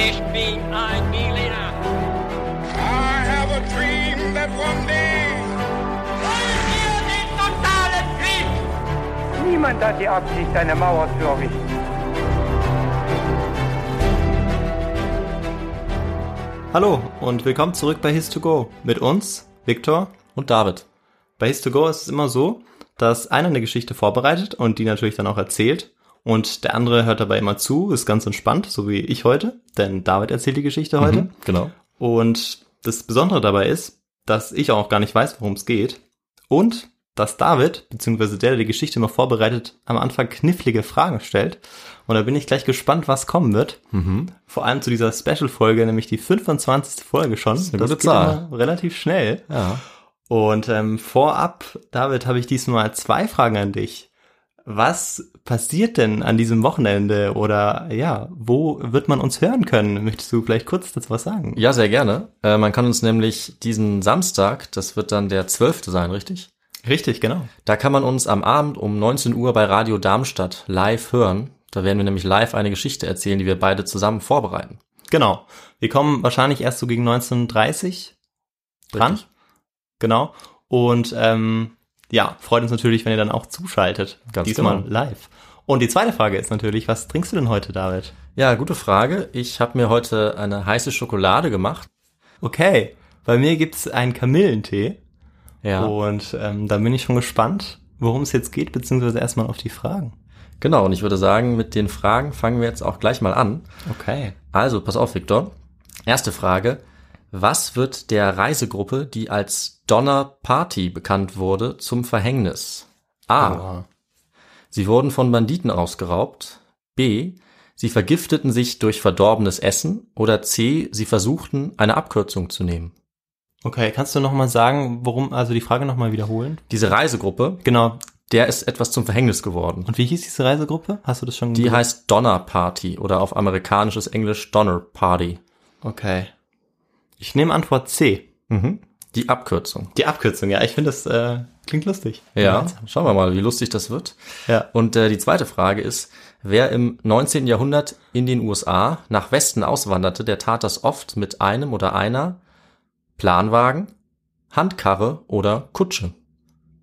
Ich bin ein Berliner. I have a dream that one day. Wollen wir den totalen Krieg? Niemand hat die Absicht, eine Mauer zu errichten. Hallo und willkommen zurück bei His2Go mit uns, Viktor. und David. Bei His2Go ist es immer so, dass einer eine Geschichte vorbereitet und die natürlich dann auch erzählt und der andere hört dabei immer zu, ist ganz entspannt, so wie ich heute, denn David erzählt die Geschichte heute. Mhm, genau. Und das Besondere dabei ist, dass ich auch gar nicht weiß, worum es geht und dass David, beziehungsweise der, der die Geschichte immer vorbereitet, am Anfang knifflige Fragen stellt. Und da bin ich gleich gespannt, was kommen wird. Mhm. Vor allem zu dieser Special-Folge, nämlich die 25. Folge schon. Das, eine gute geht Zahl. immer relativ schnell. Ja. Und ähm, vorab, David, habe ich diesmal zwei Fragen an dich. Was passiert denn an diesem Wochenende oder ja, wo wird man uns hören können? Möchtest du vielleicht kurz dazu was sagen? Ja, sehr gerne. Äh, man kann uns nämlich diesen Samstag, das wird dann der 12. sein, richtig? Richtig, genau. Da kann man uns am Abend um 19 Uhr bei Radio Darmstadt live hören. Da werden wir nämlich live eine Geschichte erzählen, die wir beide zusammen vorbereiten. Genau. Wir kommen wahrscheinlich erst so gegen 19.30 dran. Richtig. Genau. Und ähm, ja, freut uns natürlich, wenn ihr dann auch zuschaltet. Ganz Diesmal genau. live. Und die zweite Frage ist natürlich, was trinkst du denn heute, David? Ja, gute Frage. Ich habe mir heute eine heiße Schokolade gemacht. Okay, bei mir gibt's einen Kamillentee. Ja. Und ähm, da bin ich schon gespannt, worum es jetzt geht, beziehungsweise erstmal auf die Fragen. Genau, und ich würde sagen, mit den Fragen fangen wir jetzt auch gleich mal an. Okay. Also, pass auf, Viktor. Erste Frage. Was wird der Reisegruppe, die als Donner Party bekannt wurde, zum Verhängnis? A. Sie wurden von Banditen ausgeraubt. B. Sie vergifteten sich durch verdorbenes Essen. Oder C. Sie versuchten, eine Abkürzung zu nehmen. Okay, kannst du nochmal sagen, worum, also die Frage nochmal wiederholen? Diese Reisegruppe, Genau. der ist etwas zum Verhängnis geworden. Und wie hieß diese Reisegruppe? Hast du das schon Die gesagt? heißt Donner Party oder auf amerikanisches Englisch Donner Party. Okay. Ich nehme Antwort C. Mhm. Die Abkürzung. Die Abkürzung, ja. Ich finde, das äh, klingt lustig. Ja, schauen wir mal, wie lustig das wird. Ja. Und äh, die zweite Frage ist, wer im 19. Jahrhundert in den USA nach Westen auswanderte, der tat das oft mit einem oder einer Planwagen, Handkarre oder Kutsche.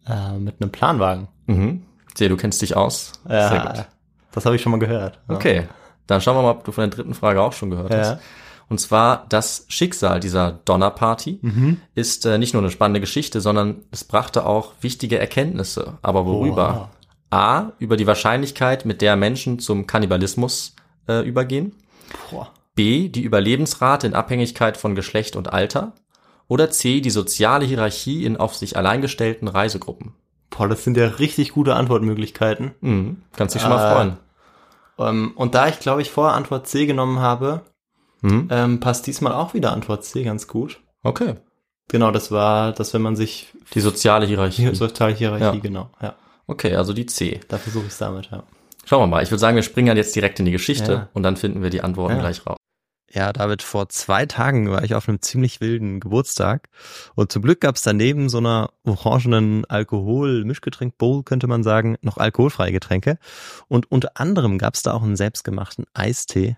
Äh, mit einem Planwagen. Mhm. Sehe, du kennst dich aus. Ja, Sehr gut. Das habe ich schon mal gehört. Ja. Okay, dann schauen wir mal, ob du von der dritten Frage auch schon gehört Ja. hast. Und zwar das Schicksal dieser Donnerparty Mhm. ist äh, nicht nur eine spannende Geschichte, sondern es brachte auch wichtige Erkenntnisse. Aber worüber? A, über die Wahrscheinlichkeit, mit der Menschen zum Kannibalismus äh, übergehen. Boah. B, die Überlebensrate in Abhängigkeit von Geschlecht und Alter. Oder C, die soziale Hierarchie in auf sich allein gestellten Reisegruppen. Boah, das sind ja richtig gute Antwortmöglichkeiten. Mhm. Kannst dich schon mal Äh, freuen. Ähm, und da ich, glaube ich, vorher Antwort C genommen habe, Mhm. ähm, passt diesmal auch wieder Antwort C ganz gut. Okay. Genau, das war, dass wenn man sich Die soziale Hierarchie. die soziale Hierarchie, Ja. genau, ja. Okay, also die C. Da versuche ich es damit, ja. Schauen wir mal. Ich würde sagen, wir springen halt jetzt direkt in die Geschichte Ja. und dann finden wir die Antworten Ja. gleich raus. Ja, David, vor zwei Tagen war ich auf einem ziemlich wilden Geburtstag und zum Glück gab es daneben so einer orangenen Alkohol-Mischgetränk-Bowl, könnte man sagen, noch alkoholfreie Getränke. Und unter anderem gab es da auch einen selbstgemachten Eistee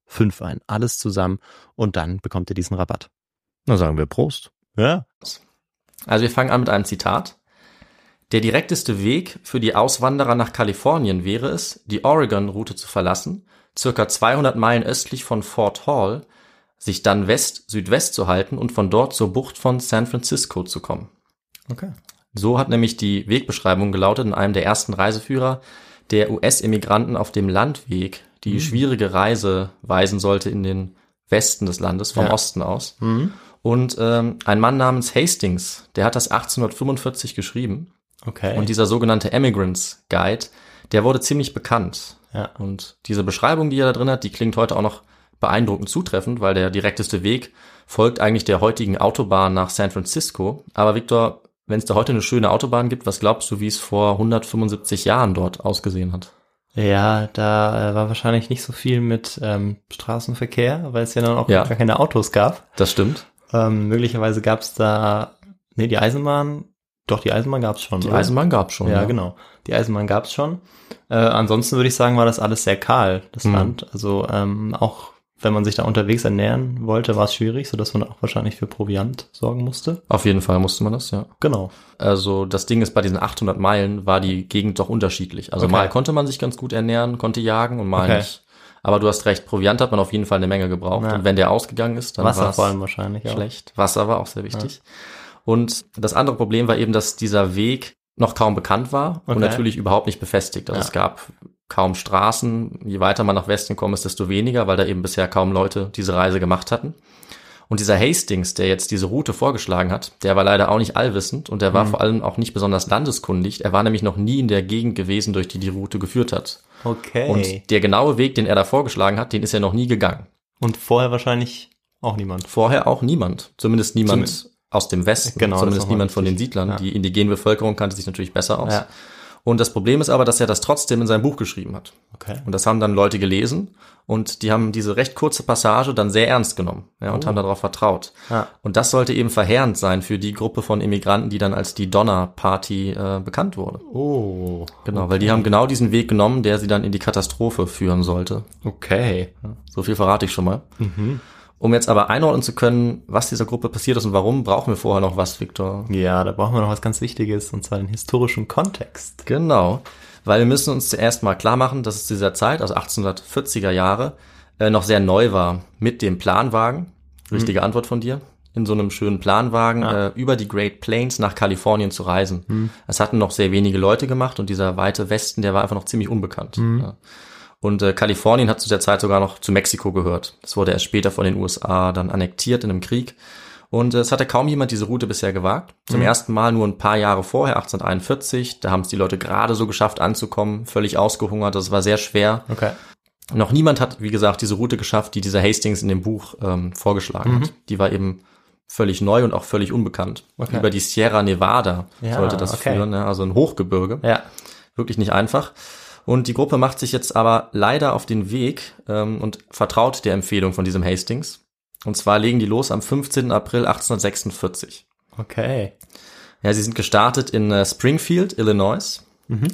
5 ein. Alles zusammen und dann bekommt ihr diesen Rabatt. Na sagen wir Prost. Ja. Also wir fangen an mit einem Zitat. Der direkteste Weg für die Auswanderer nach Kalifornien wäre es, die Oregon-Route zu verlassen, circa 200 Meilen östlich von Fort Hall, sich dann west-südwest zu halten und von dort zur Bucht von San Francisco zu kommen. Okay. So hat nämlich die Wegbeschreibung gelautet in einem der ersten Reiseführer der US-Immigranten auf dem Landweg die mhm. schwierige Reise weisen sollte in den Westen des Landes, vom ja. Osten aus. Mhm. Und ähm, ein Mann namens Hastings, der hat das 1845 geschrieben. Okay. Und dieser sogenannte Emigrants Guide, der wurde ziemlich bekannt. Ja. Und diese Beschreibung, die er da drin hat, die klingt heute auch noch beeindruckend zutreffend, weil der direkteste Weg folgt eigentlich der heutigen Autobahn nach San Francisco. Aber Victor, wenn es da heute eine schöne Autobahn gibt, was glaubst du, wie es vor 175 Jahren dort ausgesehen hat? Ja, da äh, war wahrscheinlich nicht so viel mit ähm, Straßenverkehr, weil es ja dann auch ja. gar keine Autos gab. Das stimmt. Ähm, möglicherweise gab es da, nee, die Eisenbahn, doch, die Eisenbahn gab es schon. Die oder? Eisenbahn gab es schon. Ja, ja, genau. Die Eisenbahn gab es schon. Äh, ansonsten würde ich sagen, war das alles sehr kahl, das mhm. Land. Also ähm, auch wenn man sich da unterwegs ernähren wollte, war es schwierig, so dass man auch wahrscheinlich für Proviant sorgen musste. Auf jeden Fall musste man das, ja. Genau. Also das Ding ist, bei diesen 800 Meilen war die Gegend doch unterschiedlich. Also okay. mal konnte man sich ganz gut ernähren, konnte jagen und mal okay. nicht. Aber du hast recht, Proviant hat man auf jeden Fall eine Menge gebraucht. Ja. Und wenn der ausgegangen ist, dann Wasser vor allem wahrscheinlich schlecht. Auch. Wasser war auch sehr wichtig. Ja. Und das andere Problem war eben, dass dieser Weg noch kaum bekannt war okay. und natürlich überhaupt nicht befestigt. Also ja. es gab kaum Straßen. Je weiter man nach Westen kommt, ist desto weniger, weil da eben bisher kaum Leute diese Reise gemacht hatten. Und dieser Hastings, der jetzt diese Route vorgeschlagen hat, der war leider auch nicht allwissend und der war mhm. vor allem auch nicht besonders landeskundig. Er war nämlich noch nie in der Gegend gewesen, durch die die Route geführt hat. Okay. Und der genaue Weg, den er da vorgeschlagen hat, den ist er noch nie gegangen. Und vorher wahrscheinlich auch niemand. Vorher auch niemand. Zumindest niemand Zum, aus dem Westen. Genau, Zumindest niemand von den Siedlern. Ja. Die indigene Bevölkerung kannte sich natürlich besser aus. Ja. Und das Problem ist aber, dass er das trotzdem in seinem Buch geschrieben hat. Okay. Und das haben dann Leute gelesen und die haben diese recht kurze Passage dann sehr ernst genommen ja, und oh. haben darauf vertraut. Ja. Und das sollte eben verheerend sein für die Gruppe von Immigranten, die dann als die Donner Party äh, bekannt wurde. Oh. Genau, okay. weil die haben genau diesen Weg genommen, der sie dann in die Katastrophe führen sollte. Okay. Ja, so viel verrate ich schon mal. Mhm. Um jetzt aber einordnen zu können, was dieser Gruppe passiert ist und warum, brauchen wir vorher noch was, Victor. Ja, da brauchen wir noch was ganz Wichtiges, und zwar den historischen Kontext. Genau, weil wir müssen uns zuerst mal klar machen, dass es zu dieser Zeit, also 1840er Jahre, äh, noch sehr neu war mit dem Planwagen. Richtige mhm. Antwort von dir. In so einem schönen Planwagen ah. äh, über die Great Plains nach Kalifornien zu reisen. Mhm. Das hatten noch sehr wenige Leute gemacht und dieser weite Westen, der war einfach noch ziemlich unbekannt. Mhm. Ja. Und äh, Kalifornien hat zu der Zeit sogar noch zu Mexiko gehört. Das wurde erst später von den USA dann annektiert in einem Krieg. Und äh, es hatte kaum jemand diese Route bisher gewagt. Zum mhm. ersten Mal nur ein paar Jahre vorher, 1841. Da haben es die Leute gerade so geschafft anzukommen, völlig ausgehungert. Das war sehr schwer. Okay. Noch niemand hat, wie gesagt, diese Route geschafft, die dieser Hastings in dem Buch ähm, vorgeschlagen Mhm. hat. Die war eben völlig neu und auch völlig unbekannt. Okay. Über die Sierra Nevada Ja, sollte das okay. führen, ne? also ein Hochgebirge. Ja. Wirklich nicht einfach. Und die Gruppe macht sich jetzt aber leider auf den Weg ähm, und vertraut der Empfehlung von diesem Hastings. Und zwar legen die los am 15. April 1846. Okay. Ja, sie sind gestartet in äh, Springfield, Illinois.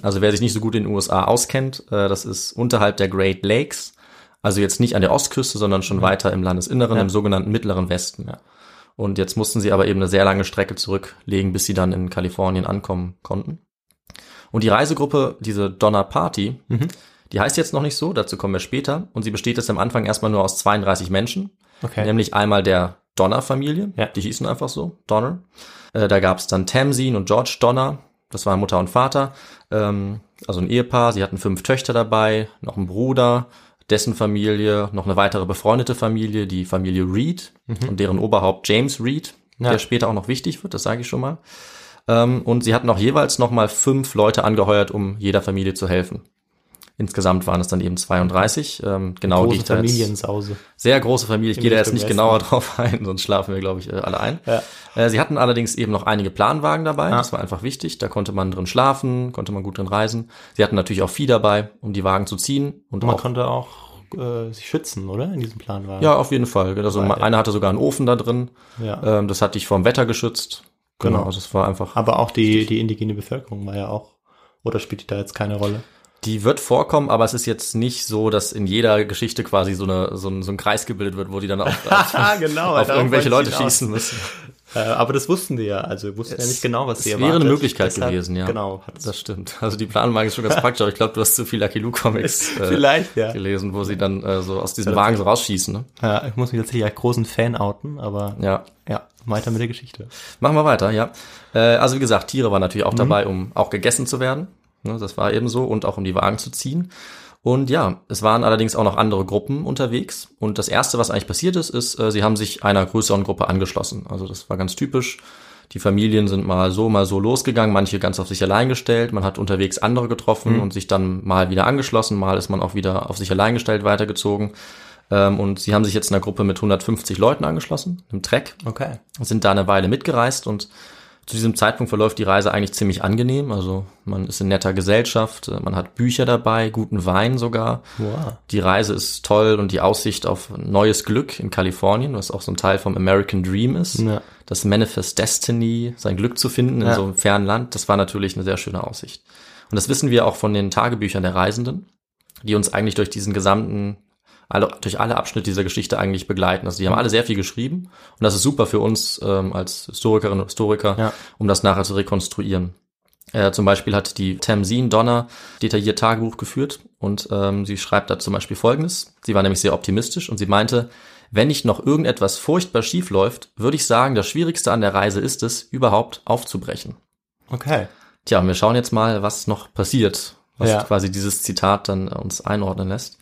Also wer sich nicht so gut in den USA auskennt, äh, das ist unterhalb der Great Lakes. Also jetzt nicht an der Ostküste, sondern schon weiter im Landesinneren, im sogenannten Mittleren Westen. Und jetzt mussten sie aber eben eine sehr lange Strecke zurücklegen, bis sie dann in Kalifornien ankommen konnten. Und die Reisegruppe, diese Donner Party, die heißt jetzt noch nicht so, dazu kommen wir später. Und sie besteht jetzt am Anfang erstmal nur aus 32 Menschen. Okay. Nämlich einmal der Donner-Familie, Ja. die hießen einfach so, Donner. Äh, da gab es dann Tamsin und George Donner, das waren Mutter und Vater, ähm, also ein Ehepaar, sie hatten fünf Töchter dabei, noch einen Bruder, dessen Familie, noch eine weitere befreundete Familie, die Familie Reed und deren Oberhaupt James Reed, Mhm. Ja. der später auch noch wichtig wird, das sage ich schon mal. Ähm, und sie hatten auch jeweils nochmal fünf Leute angeheuert, um jeder Familie zu helfen. Insgesamt waren es dann eben 32. Ähm, genau, gehe Große ich da jetzt- Familiensause. sehr große Familie. Ich gehe da jetzt nicht genauer drauf ein, sonst schlafen wir, glaube ich, äh, alle ein. Ja. Äh, Sie hatten allerdings eben noch einige Planwagen dabei. Ah. Das war einfach wichtig. Da konnte man drin schlafen, konnte man gut drin reisen. Sie hatten natürlich auch Vieh dabei, um die Wagen zu ziehen. Und Man auch, konnte auch äh, sich schützen, oder? In diesem Planwagen. ja, auf jeden Fall. Also Weil- einer hatte sogar einen Ofen da drin. ja. Ähm, das hat dich vom Wetter geschützt. Genau. Genau. Also es war einfach. Aber auch die, die indigene Bevölkerung war ja auch, oder spielt die da jetzt keine Rolle? Die wird vorkommen, aber es ist jetzt nicht so, dass in jeder Geschichte quasi so, eine, so, ein, so ein Kreis gebildet wird, wo die dann auf, auf, genau. auf irgendwelche Leute schießen müssen. Äh, aber das wussten die ja. Also wussten ja nicht genau, was es sie wäre erwartet. eine Möglichkeit Deshalb- gewesen, ja. Genau. Hat Das stimmt. Also die Planwagen ist schon ganz praktisch, aber ich glaube, du hast zu viel Lucky Luke Comics äh, ja. gelesen, wo sie dann äh, so aus diesem Wagen so rausschießen. Ne? ja. Ich muss mich tatsächlich als großen Fan outen, aber Ja. ja, weiter mit der Geschichte. Machen wir weiter, ja. Äh, also wie gesagt, Tiere waren natürlich auch Mhm. dabei, um auch gegessen zu werden. Ne, das war eben so und auch um die Wagen zu ziehen. Und ja, es waren allerdings auch noch andere Gruppen unterwegs. Und das erste, was eigentlich passiert ist, ist, äh, sie haben sich einer größeren Gruppe angeschlossen. Also das war ganz typisch. Die Familien sind mal so, mal so losgegangen, manche ganz auf sich allein gestellt. Man hat unterwegs andere getroffen und sich dann mal wieder angeschlossen, mal ist man auch wieder auf sich allein gestellt weitergezogen. Ähm, und sie haben sich jetzt einer Gruppe mit 150 Leuten angeschlossen, im Trek Okay. sind da eine Weile mitgereist und zu diesem Zeitpunkt verläuft die Reise eigentlich ziemlich angenehm. Also man ist in netter Gesellschaft, äh, man hat Bücher dabei, guten Wein sogar. Wow. Die Reise ist toll und die Aussicht auf neues Glück in Kalifornien, was auch so ein Teil vom American Dream ist. Ja. Das Manifest Destiny, sein Glück zu finden in Ja. so einem fernen Land, das war natürlich eine sehr schöne Aussicht. Und das wissen wir auch von den Tagebüchern der Reisenden, die uns eigentlich durch diesen gesamten, alle, durch alle Abschnitte dieser Geschichte eigentlich begleiten. Also die haben alle sehr viel geschrieben und das ist super für uns ähm, als Historikerinnen und Historiker, Ja. um das nachher zu rekonstruieren. Äh, zum Beispiel hat die Tamsin Donner detailliert Tagebuch geführt und ähm, sie schreibt da zum Beispiel Folgendes. Sie war nämlich sehr optimistisch und sie meinte, wenn nicht noch irgendetwas furchtbar schief läuft, würde ich sagen, das Schwierigste an der Reise ist es, überhaupt aufzubrechen. Okay. Tja, wir schauen jetzt mal, was noch passiert, was Ja. quasi dieses Zitat dann äh, uns einordnen lässt.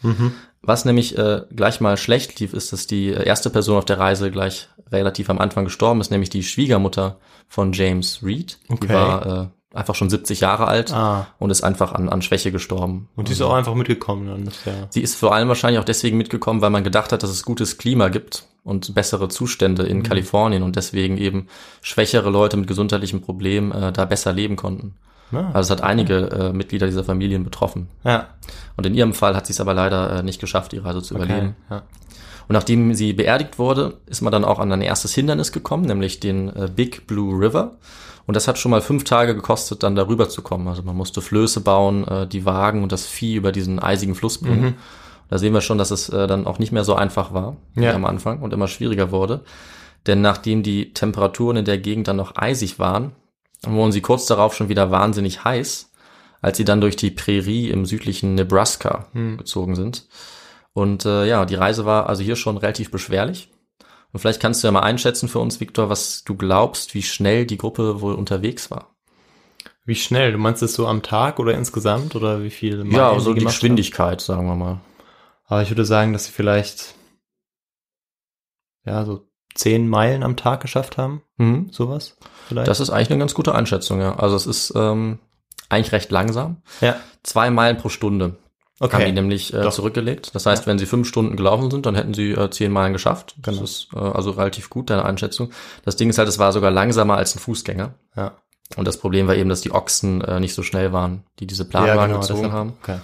Was nämlich äh, gleich mal schlecht lief, ist, dass die erste Person auf der Reise gleich relativ am Anfang gestorben ist, nämlich die Schwiegermutter von James Reed. Die Okay. war äh, einfach schon 70 Jahre alt Ah. und ist einfach an, an Schwäche gestorben. Und die ist auch einfach mitgekommen dann. Ja. Sie ist vor allem wahrscheinlich auch deswegen mitgekommen, weil man gedacht hat, dass es gutes Klima gibt und bessere Zustände in Kalifornien und deswegen eben schwächere Leute mit gesundheitlichen Problemen äh, da besser leben konnten. Ah, Also es hat einige äh, Mitglieder dieser Familien betroffen. ja. Und in ihrem Fall hat sie es aber leider äh, nicht geschafft, die Reise zu überleben. Okay. Ja. Und nachdem sie beerdigt wurde, ist man dann auch an ein erstes Hindernis gekommen, nämlich den äh, Big Blue River. Und das hat schon mal fünf Tage gekostet, dann darüber zu kommen. Also man musste Flöße bauen, äh, die Wagen und das Vieh über diesen eisigen Fluss bringen. Da sehen wir schon, dass es äh, dann auch nicht mehr so einfach war wie Ja. am Anfang und immer schwieriger wurde. Denn nachdem die Temperaturen in der Gegend dann noch eisig waren, wurden sie kurz darauf schon wieder wahnsinnig heiß, als sie dann durch die Prärie im südlichen Nebraska gezogen sind. Und äh, ja, die Reise war also hier schon relativ beschwerlich. Und vielleicht kannst du ja mal einschätzen für uns, Viktor, was du glaubst, wie schnell die Gruppe wohl unterwegs war. Wie schnell? Du meinst es so am Tag oder insgesamt oder wie viel? Meilen ja, so die Geschwindigkeit, sagen wir mal. haben? Aber ich würde sagen, dass sie vielleicht ja so zehn Meilen am Tag geschafft haben, Mhm. sowas. Vielleicht. Das ist eigentlich eine ganz gute Einschätzung, ja. Also es ist ähm, eigentlich recht langsam. ja. Zwei Meilen pro Stunde. Haben die nämlich äh, Doch. zurückgelegt. Das heißt, wenn sie fünf Stunden gelaufen sind, dann hätten sie äh, zehn Meilen geschafft. Genau. Das ist äh, also relativ gut, deine Einschätzung. Das Ding ist halt, es war sogar langsamer als ein Fußgänger. Ja. Und das Problem war eben, dass die Ochsen äh, nicht so schnell waren, die diese Planwagen gezogen deshalb- haben. Okay.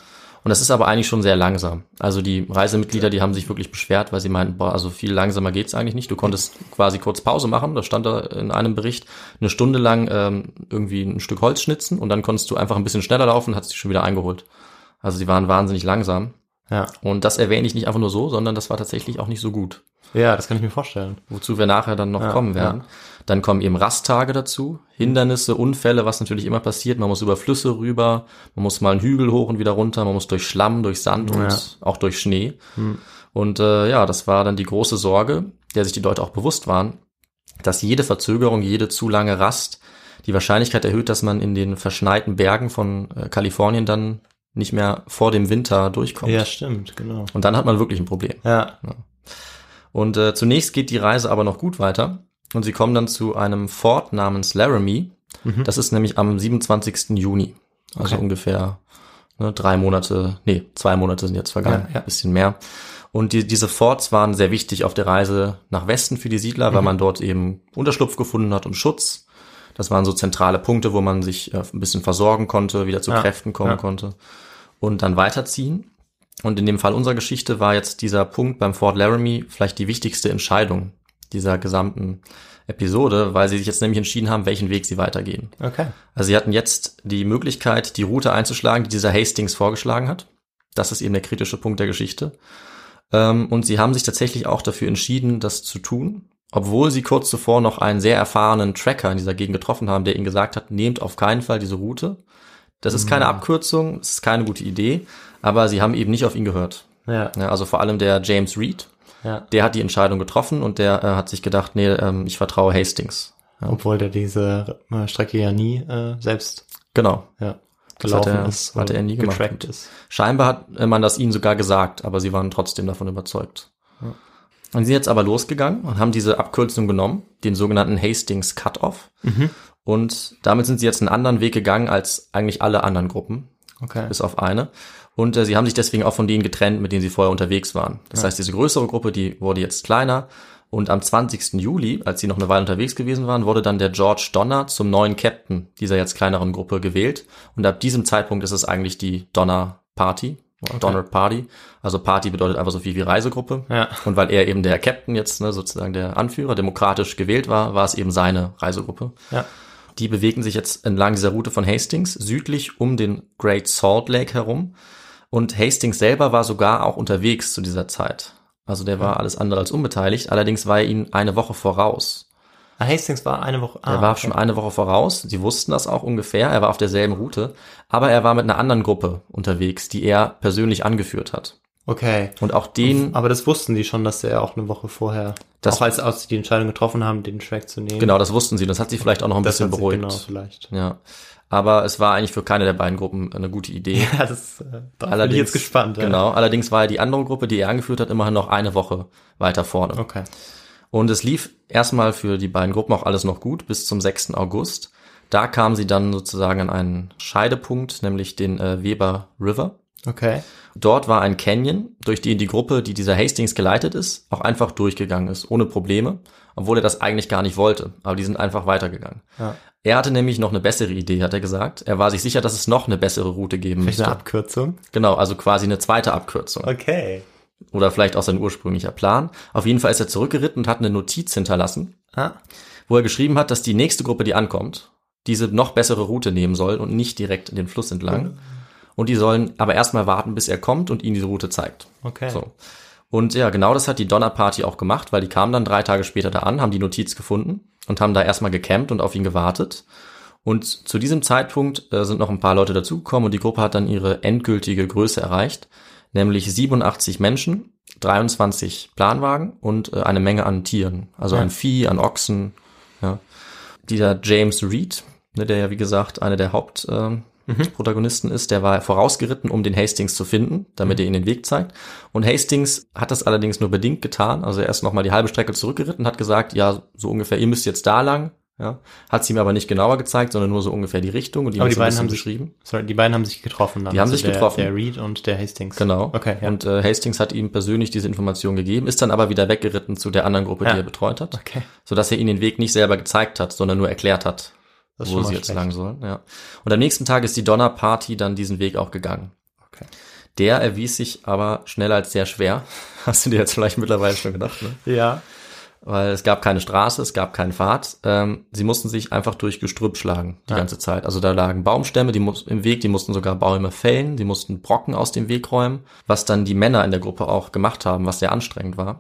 Und das ist aber eigentlich schon sehr langsam. Also die Reisemitglieder, die haben sich wirklich beschwert, weil sie meinten, boah, also viel langsamer geht's eigentlich nicht. Du konntest quasi kurz Pause machen, da stand da in einem Bericht, eine Stunde lang ähm, irgendwie ein Stück Holz schnitzen und dann konntest du einfach ein bisschen schneller laufen und hast dich schon wieder eingeholt. Also die waren wahnsinnig langsam. Ja. Und das erwähne ich nicht einfach nur so, sondern das war tatsächlich auch nicht so gut. Ja, das kann ich mir vorstellen. Wozu wir nachher dann noch Ja, kommen werden. Dann kommen eben Rasttage dazu, Hindernisse, Unfälle, was natürlich immer passiert. Man muss über Flüsse rüber, man muss mal einen Hügel hoch und wieder runter, man muss durch Schlamm, durch Sand und Ja. auch durch Schnee. Und äh, ja, das war dann die große Sorge, der sich die Leute auch bewusst waren, dass jede Verzögerung, jede zu lange Rast die Wahrscheinlichkeit erhöht, dass man in den verschneiten Bergen von äh, Kalifornien dann nicht mehr vor dem Winter durchkommt. Ja, stimmt, genau. Und dann hat man wirklich ein Problem. Ja. Und äh, zunächst geht die Reise aber noch gut weiter und sie kommen dann zu einem Fort namens Laramie. Das ist nämlich am 27. Juni, also Okay. ungefähr ne, drei Monate, nee, zwei Monate sind jetzt vergangen, Ja, ja. bisschen mehr. Und die, diese Forts waren sehr wichtig auf der Reise nach Westen für die Siedler, weil man dort eben Unterschlupf gefunden hat und Schutz. Das waren so zentrale Punkte, wo man sich äh, ein bisschen versorgen konnte, wieder zu Ja, Kräften kommen ja. konnte und dann weiterziehen. Und in dem Fall unserer Geschichte war jetzt dieser Punkt beim Fort Laramie vielleicht die wichtigste Entscheidung dieser gesamten Episode, weil sie sich jetzt nämlich entschieden haben, welchen Weg sie weitergehen. Okay. Also sie hatten jetzt die Möglichkeit, die Route einzuschlagen, die dieser Hastings vorgeschlagen hat. Das ist eben der kritische Punkt der Geschichte. Ähm, und sie haben sich tatsächlich auch dafür entschieden, das zu tun, obwohl sie kurz zuvor noch einen sehr erfahrenen Tracker in dieser Gegend getroffen haben, der ihnen gesagt hat, nehmt auf keinen Fall diese Route. Das ist keine Abkürzung, es ist keine gute Idee, aber sie haben eben nicht auf ihn gehört. Ja. Ja, also vor allem der James Reed, Ja. der hat die Entscheidung getroffen und der äh, hat sich gedacht, nee, ähm, ich vertraue Hastings. Obwohl der diese äh, Strecke ja nie äh, selbst Genau. ja, Das hat gelaufen er- ist. hat oder er nie gemacht. ist. Scheinbar hat äh, man das ihnen sogar gesagt, aber sie waren trotzdem davon überzeugt. Und sie sind jetzt aber losgegangen und haben diese Abkürzung genommen, den sogenannten Hastings Cut-Off. Und damit sind sie jetzt einen anderen Weg gegangen als eigentlich alle anderen Gruppen, Okay. bis auf eine. Und äh, sie haben sich deswegen auch von denen getrennt, mit denen sie vorher unterwegs waren. Das heißt, diese größere Gruppe, die wurde jetzt kleiner. Und am 20. Juli, als sie noch eine Weile unterwegs gewesen waren, wurde dann der George Donner zum neuen Captain dieser jetzt kleineren Gruppe gewählt. Und ab diesem Zeitpunkt ist es eigentlich die Donner Party. Donner Party. Also Party bedeutet einfach so viel wie Reisegruppe. Ja. Und weil er eben der Captain jetzt, ne, sozusagen der Anführer, demokratisch gewählt war, war es eben seine Reisegruppe. Ja. Die bewegen sich jetzt entlang dieser Route von Hastings, südlich um den Great Salt Lake herum. Und Hastings selber war sogar auch unterwegs zu dieser Zeit. Also der war alles andere als unbeteiligt. Allerdings war er ihnen eine Woche voraus. Ah, Hastings war eine Woche. Ah, Er war okay. schon eine Woche voraus. Sie wussten das auch ungefähr. Er war auf derselben Route. Aber er war mit einer anderen Gruppe unterwegs, die er persönlich angeführt hat. Okay. Und auch den, Aber das wussten die schon, dass er auch eine Woche vorher, Das- auch als, als sie die Entscheidung getroffen haben, den Track zu nehmen. genau, das wussten sie. Das hat sie vielleicht auch noch ein das bisschen hat sich- beruhigt. Genau, vielleicht. Ja. Aber es war eigentlich für keine der beiden Gruppen eine gute Idee. Ja, das, äh, da bin ich jetzt gespannt. ja. Genau. Allerdings war ja die andere Gruppe, die er angeführt hat, immerhin noch eine Woche weiter vorne. Okay. Und es lief erstmal für die beiden Gruppen auch alles noch gut bis zum 6. August. Da kamen sie dann sozusagen an einen Scheidepunkt, nämlich den äh, Weber River. Okay. Dort war ein Canyon, durch den die Gruppe, die dieser Hastings geleitet ist, auch einfach durchgegangen ist, ohne Probleme, obwohl er das eigentlich gar nicht wollte. Aber die sind einfach weitergegangen. Ja. Er hatte nämlich noch eine bessere Idee, hat er gesagt. Er war sich sicher, dass es noch eine bessere Route geben Vielleicht eine müsste. Abkürzung. Genau, also quasi eine zweite Abkürzung. Okay. Oder vielleicht auch sein ursprünglicher Plan. Auf jeden Fall ist er zurückgeritten und hat eine Notiz hinterlassen, Ah, wo er geschrieben hat, dass die nächste Gruppe, die ankommt, diese noch bessere Route nehmen soll und nicht direkt den Fluss entlang. Und die sollen aber erstmal warten, bis er kommt und ihnen diese Route zeigt. okay. So. Und ja, genau das hat die Donner Party auch gemacht, weil die kamen dann drei Tage später da an, haben die Notiz gefunden und haben da erstmal gecampt und auf ihn gewartet. Und zu diesem Zeitpunkt äh, sind noch ein paar Leute dazugekommen und die Gruppe hat dann ihre endgültige Größe erreicht, nämlich 87 Menschen, 23 Planwagen und äh, eine Menge an Tieren, also Ja. an Vieh, an Ochsen. Ja. Dieser James Reed, ne, der ja wie gesagt einer der Hauptprotagonisten ähm, Protagonisten ist, der war vorausgeritten, um den Hastings zu finden, damit er ihnen den Weg zeigt. Und Hastings hat das allerdings nur bedingt getan. Also er ist nochmal die halbe Strecke zurückgeritten, hat gesagt, ja, so ungefähr, ihr müsst jetzt da lang, Ja, hat sie ihm aber nicht genauer gezeigt, sondern nur so ungefähr die Richtung und die Aber die beiden haben sich beschrieben. Sorry, die beiden haben sich getroffen dann. Die haben also sich der, getroffen. Der Reed und der Hastings. Genau. Okay, ja. Und äh, Hastings hat ihm persönlich diese Information gegeben, ist dann aber wieder weggeritten zu der anderen Gruppe, Ja. die er betreut hat, Okay. sodass er ihnen den Weg nicht selber gezeigt hat, sondern nur erklärt hat, wo sie mal jetzt schlecht. lang sollen. Ja. Und am nächsten Tag ist die Donner Party dann diesen Weg auch gegangen. Okay. Der erwies sich aber schnell als sehr schwer. Hast du dir jetzt vielleicht mittlerweile schon gedacht, ne? Ja. Weil es gab keine Straße, es gab keinen Pfad. Ähm, sie mussten sich einfach durch Gestrüpp schlagen die Ja. ganze Zeit. Also da lagen Baumstämme die muss, im Weg, die mussten sogar Bäume fällen, die mussten Brocken aus dem Weg räumen, was dann die Männer in der Gruppe auch gemacht haben, was sehr anstrengend war.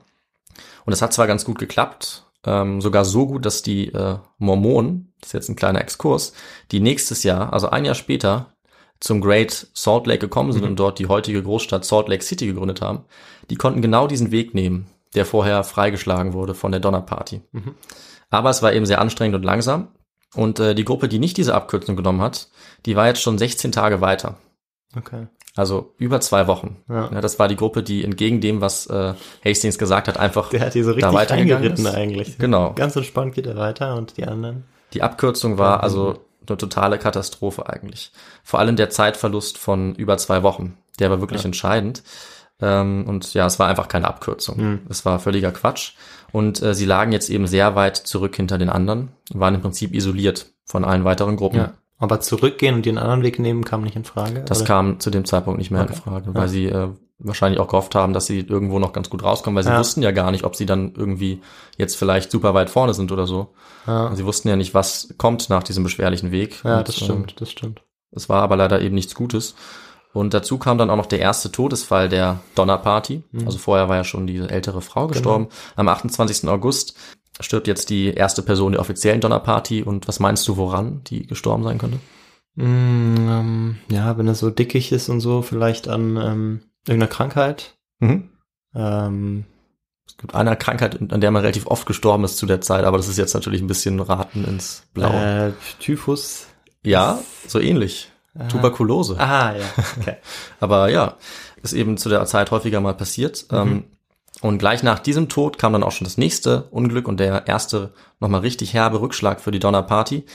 Und es hat zwar ganz gut geklappt, ähm, sogar so gut, dass die äh, Mormonen, das ist jetzt ein kleiner Exkurs, die nächstes Jahr, also ein Jahr später, zum Great Salt Lake gekommen sind und dort die heutige Großstadt Salt Lake City gegründet haben, die konnten genau diesen Weg nehmen, der vorher freigeschlagen wurde von der Donner Party. Aber es war eben sehr anstrengend und langsam. Und äh, die Gruppe, die nicht diese Abkürzung genommen hat, die war jetzt schon 16 Tage weiter. Okay. Also über zwei Wochen. Ja. das war die Gruppe, die entgegen dem, was äh, Hastings gesagt hat, einfach Der hat die so da richtig weitergegangen ist. eigentlich. Genau. Ganz entspannt geht er weiter und die anderen. Die Abkürzung war also eine totale Katastrophe eigentlich. Vor allem der Zeitverlust von über zwei Wochen. Der war wirklich entscheidend. Ähm, und ja, es war einfach keine Abkürzung. Hm. Es war völliger Quatsch. Und äh, sie lagen jetzt eben sehr weit zurück hinter den anderen, waren im Prinzip isoliert von allen weiteren Gruppen. Ja. Aber zurückgehen und den anderen Weg nehmen kam nicht in Frage. Das oder? kam zu dem Zeitpunkt nicht mehr Okay. in Frage, weil sie äh, wahrscheinlich auch gehofft haben, dass sie irgendwo noch ganz gut rauskommen, weil sie Ja. wussten ja gar nicht, ob sie dann irgendwie jetzt vielleicht super weit vorne sind oder so. Ja, Sie wussten ja nicht, was kommt nach diesem beschwerlichen Weg. ja Und, das ähm, stimmt, das stimmt. Es war aber leider eben nichts Gutes. Und dazu kam dann auch noch der erste Todesfall der Donner Party. Mhm. Also vorher war ja schon diese ältere Frau gestorben. Am 28. August stirbt jetzt die erste Person der offiziellen Donner Party. Und was meinst du, woran die gestorben sein könnte? Mm, ähm, ja, wenn er so dickig ist und so, vielleicht an ähm, irgendeiner Krankheit. Ähm, Es gibt eine Krankheit, an der man relativ oft gestorben ist zu der Zeit, aber das ist jetzt natürlich ein bisschen Raten ins Blaue. äh, Typhus. ja, so ähnlich. Tuberkulose. Ah, ja. Okay. Aber ja, ist eben zu der Zeit häufiger mal passiert. Mhm. Ähm, und gleich nach diesem Tod kam dann auch schon das nächste Unglück und der erste nochmal richtig herbe Rückschlag für die Donner Party.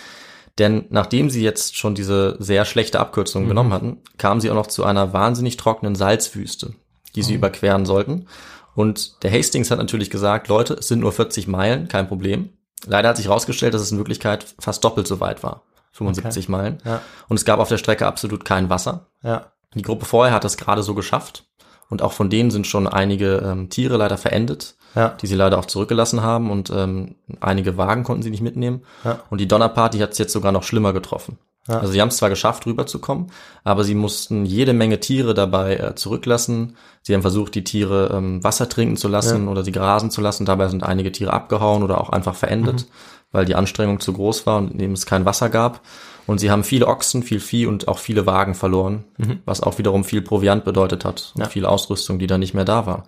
Denn nachdem sie jetzt schon diese sehr schlechte Abkürzung Mhm. genommen hatten, kamen sie auch noch zu einer wahnsinnig trockenen Salzwüste, die sie überqueren sollten. Und der Hastings hat natürlich gesagt, Leute, es sind nur 40 Meilen, kein Problem. Leider hat sich herausgestellt, dass es in Wirklichkeit fast doppelt so weit war. 75 Meilen. Ja. Und es gab auf der Strecke absolut kein Wasser. Ja. Die Gruppe vorher hat das gerade so geschafft. Und auch von denen sind schon einige ähm, Tiere leider verendet, Ja. die sie leider auch zurückgelassen haben. Und ähm, einige Wagen konnten sie nicht mitnehmen. Ja. Und die Donner Party hat es jetzt sogar noch schlimmer getroffen. Ja. Also sie haben es zwar geschafft, rüberzukommen, aber sie mussten jede Menge Tiere dabei äh, zurücklassen. Sie haben versucht, die Tiere ähm, Wasser trinken zu lassen oder sie grasen zu lassen. Dabei sind einige Tiere abgehauen oder auch einfach verendet, weil die Anstrengung zu groß war und eben es kein Wasser gab. Und sie haben viele Ochsen, viel Vieh und auch viele Wagen verloren, was auch wiederum viel Proviant bedeutet hat und Ja. viel Ausrüstung, die da nicht mehr da war.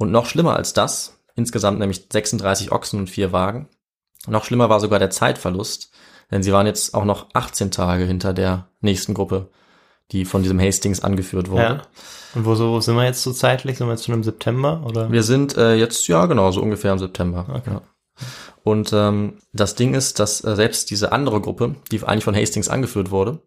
Und noch schlimmer als das, insgesamt nämlich 36 Ochsen und vier Wagen. Noch schlimmer war sogar der Zeitverlust, denn sie waren jetzt auch noch 18 Tage hinter der nächsten Gruppe, die von diesem Hastings angeführt wurde. Ja. Und wo so sind wir jetzt so zeitlich? Sind wir jetzt schon im September oder? Wir sind äh, jetzt, ja genau, so ungefähr im September. Okay. Ja. Und ähm, das Ding ist, dass äh, selbst diese andere Gruppe, die eigentlich von Hastings angeführt wurde,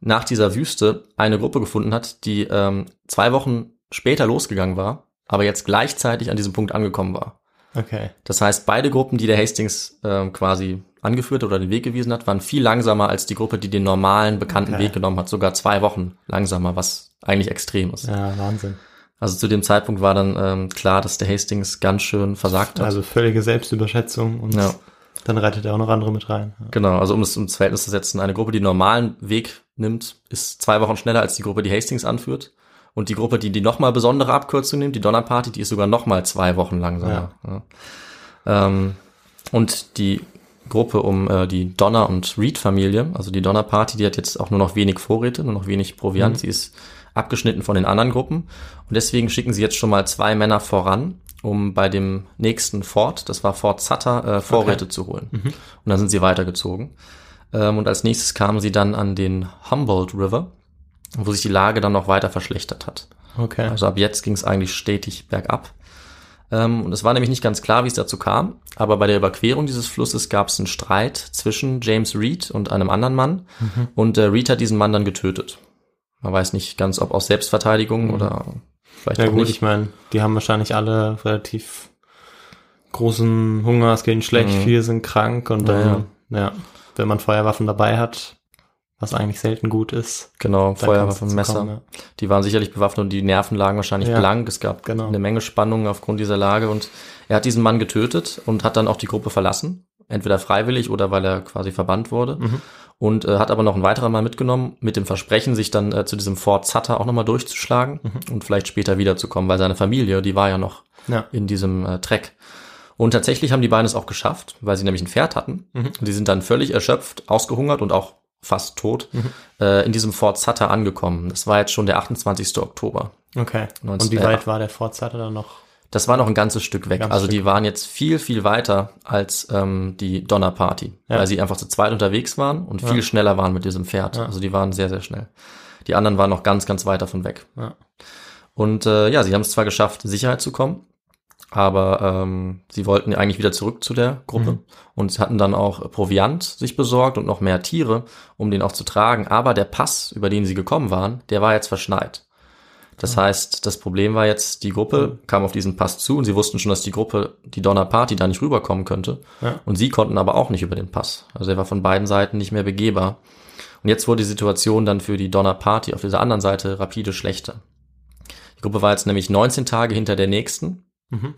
nach dieser Wüste eine Gruppe gefunden hat, die ähm, zwei Wochen später losgegangen war, aber jetzt gleichzeitig an diesem Punkt angekommen war. Okay. Das heißt, beide Gruppen, die der Hastings ähm, quasi angeführt oder den Weg gewiesen hat, waren viel langsamer als die Gruppe, die den normalen, bekannten Okay. Weg genommen hat. Sogar zwei Wochen langsamer, was eigentlich extrem ist. Ja, Wahnsinn. Also zu dem Zeitpunkt war dann ähm, klar, dass der Hastings ganz schön versagt hat. Also völlige Selbstüberschätzung und Ja. dann reitet er auch noch andere mit rein. Ja. Genau, also um es ins Verhältnis zu setzen, eine Gruppe, die den normalen Weg nimmt, ist zwei Wochen schneller als die Gruppe, die Hastings anführt. Und die Gruppe, die die nochmal besondere Abkürzung nimmt, die Donner Party, die ist sogar nochmal zwei Wochen langsamer. Ja. Ähm, und die Gruppe um äh, die Donner und Reed Familie, also die Donner Party, die hat jetzt auch nur noch wenig Vorräte, nur noch wenig Proviant. Sie ist abgeschnitten von den anderen Gruppen. Und deswegen schicken sie jetzt schon mal zwei Männer voran, um bei dem nächsten Fort, das war Fort Sutter, äh, Vorräte zu holen. Und dann sind sie weitergezogen. Ähm, und als nächstes kamen sie dann an den Humboldt River, wo sich die Lage dann noch weiter verschlechtert hat. Okay. Also ab jetzt ging es eigentlich stetig bergab. Ähm, und es war nämlich nicht ganz klar, wie es dazu kam, aber bei der Überquerung dieses Flusses gab es einen Streit zwischen James Reed und einem anderen Mann und äh, Reed hat diesen Mann dann getötet. Man weiß nicht ganz, ob aus Selbstverteidigung oder vielleicht Ja auch gut, nicht. ich meine, die haben wahrscheinlich alle relativ großen Hunger, es geht ihnen schlecht, Mhm. viele sind krank und Ja, dann, ja. wenn man Feuerwaffen dabei hat, was eigentlich selten gut ist, Genau, Feuerwaffen, Messer. kommen, ja. Die waren sicherlich bewaffnet und die Nerven lagen wahrscheinlich Ja, blank. Es gab genau. eine Menge Spannungen aufgrund dieser Lage und er hat diesen Mann getötet und hat dann auch die Gruppe verlassen. Entweder freiwillig oder weil er quasi verbannt wurde. Mhm. Und äh, hat aber noch einen weiteren Mann mitgenommen, mit dem Versprechen, sich dann äh, zu diesem Fort Sutter auch nochmal durchzuschlagen Mhm. und vielleicht später wiederzukommen, weil seine Familie, die war ja noch Ja. in diesem äh, Trek. Und tatsächlich haben die beiden es auch geschafft, weil sie nämlich ein Pferd hatten. Mhm. Und die sind dann völlig erschöpft, ausgehungert und auch fast tot Mhm. äh, in diesem Fort Sutter angekommen. Das war jetzt schon der 28. Oktober. Okay. 19 und wie äh, weit war der Fortsetter dann noch? Das war noch ein ganzes Stück weg. Ganzes also Stück. die waren jetzt viel, viel weiter als ähm, die Donner Party, Ja. weil sie einfach zu zweit unterwegs waren und viel Ja. schneller waren mit diesem Pferd. Ja. Also die waren sehr, sehr schnell. Die anderen waren noch ganz, ganz weit davon weg. Und äh, ja, sie haben es zwar geschafft, in Sicherheit zu kommen, aber ähm, sie wollten eigentlich wieder zurück zu der Gruppe Mhm. und sie hatten dann auch Proviant sich besorgt und noch mehr Tiere, um den auch zu tragen. Aber der Pass, über den sie gekommen waren, der war jetzt verschneit. Das heißt, das Problem war jetzt, die Gruppe kam auf diesen Pass zu und sie wussten schon, dass die Gruppe, die Donner Party, da nicht rüberkommen könnte. Ja. Und sie konnten aber auch nicht über den Pass. Also er war von beiden Seiten nicht mehr begehbar. Und jetzt wurde die Situation dann für die Donner Party auf dieser anderen Seite rapide schlechter. Die Gruppe war jetzt nämlich 19 Tage hinter der nächsten Mhm.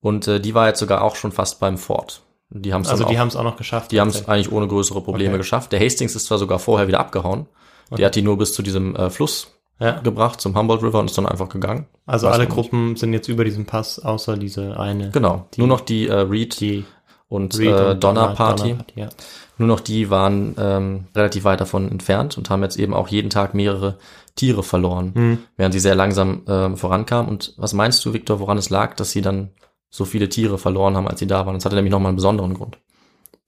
und äh, die war jetzt sogar auch schon fast beim Fort. Die haben es Also die haben es auch noch geschafft. die haben es eigentlich ohne größere Probleme Okay. geschafft. Der Hastings ist zwar sogar vorher wieder abgehauen. Der hat die nur bis zu diesem äh, Fluss ja. gebracht, zum Humboldt River und ist dann einfach gegangen. Also Weiß alle man nicht. Gruppen sind jetzt über diesem Pass, außer diese eine. Genau. nur noch die äh, Reed Die und, Reed äh, und Donner Party. Donner ja. Nur noch die waren ähm, relativ weit davon entfernt und haben jetzt eben auch jeden Tag mehrere Tiere verloren, Hm. während sie sehr langsam ähm, vorankamen. Und was meinst du, Victor, woran es lag, dass sie dann so viele Tiere verloren haben, als sie da waren? Das hatte nämlich nochmal einen besonderen Grund.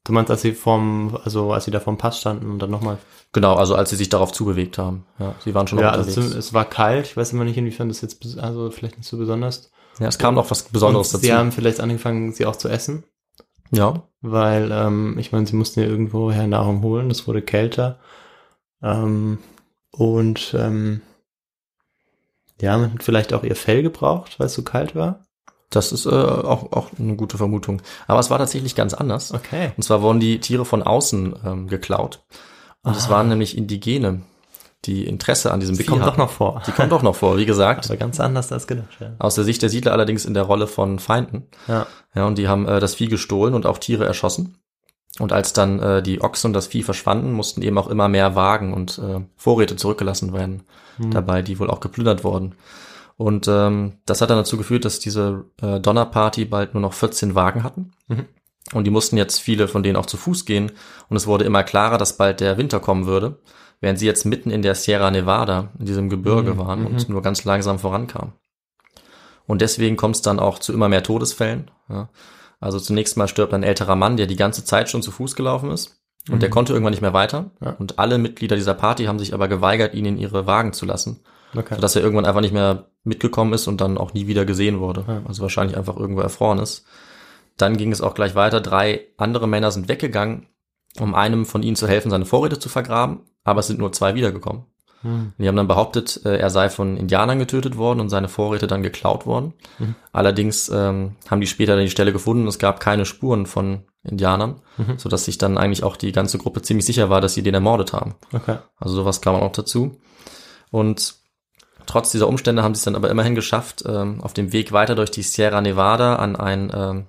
Du meinst, als sie vom, also als sie da vom Pass standen und dann nochmal. Genau, also als sie sich darauf zubewegt haben. Ja, sie waren schon Ja, unterwegs. also es war kalt. Ich weiß immer nicht, inwiefern das jetzt, also vielleicht nicht so besonders. ja, es kam noch was Besonderes und dazu. Sie haben vielleicht angefangen, sie auch zu essen, ja, weil, ähm, ich meine, sie mussten ja irgendwoher Nahrung holen. Es wurde kälter. Ähm, und, ähm, ja, man hat vielleicht auch ihr Fell gebraucht, weil es so kalt war. das ist äh, auch, auch eine gute Vermutung. Aber es war tatsächlich ganz anders. Okay. Und zwar wurden die Tiere von außen ähm, geklaut. Und es Ah. waren nämlich Indigene, die Interesse an diesem Sie Vieh kommt hatten. doch noch vor. Die kommt doch noch vor, wie gesagt. Aber ganz anders als gedacht, ja. Aus der Sicht der Siedler allerdings in der Rolle von Feinden. Ja. Ja, und die haben äh, das Vieh gestohlen und auch Tiere erschossen. Und als dann äh, die Ochsen und das Vieh verschwanden, mussten eben auch immer mehr Wagen und äh, Vorräte zurückgelassen werden, Hm. dabei, die wohl auch geplündert wurden. Und ähm, das hat dann dazu geführt, dass diese äh, Donnerparty bald nur noch 14 Wagen hatten. Mhm. Und die mussten jetzt viele von denen auch zu Fuß gehen. Und es wurde immer klarer, dass bald der Winter kommen würde, während sie jetzt mitten in der Sierra Nevada, in diesem Gebirge Mhm. waren Mhm. und nur ganz langsam vorankamen. Und deswegen kommt es dann auch zu immer mehr Todesfällen. Ja. Also zunächst mal stirbt ein älterer Mann, der die ganze Zeit schon zu Fuß gelaufen ist. Und der Mhm. konnte irgendwann nicht mehr weiter. Ja. Und alle Mitglieder dieser Party haben sich aber geweigert, ihn in ihre Wagen zu lassen. Okay. Sodass er irgendwann einfach nicht mehr mitgekommen ist und dann auch nie wieder gesehen wurde. Ja. Also wahrscheinlich einfach irgendwo erfroren ist. Dann ging es auch gleich weiter. Drei andere Männer sind weggegangen, um einem von ihnen zu helfen, seine Vorräte zu vergraben. Aber es sind nur zwei wiedergekommen. Hm. Die haben dann behauptet, äh, er sei von Indianern getötet worden und seine Vorräte dann geklaut worden. Mhm. Allerdings ähm, haben die später dann die Stelle gefunden und es gab keine Spuren von Indianern, Mhm. sodass sich dann eigentlich auch die ganze Gruppe ziemlich sicher war, dass sie den ermordet haben. Okay. Also sowas kam auch dazu. Und trotz dieser Umstände haben sie es dann aber immerhin geschafft, ähm, auf dem Weg weiter durch die Sierra Nevada an einen ähm,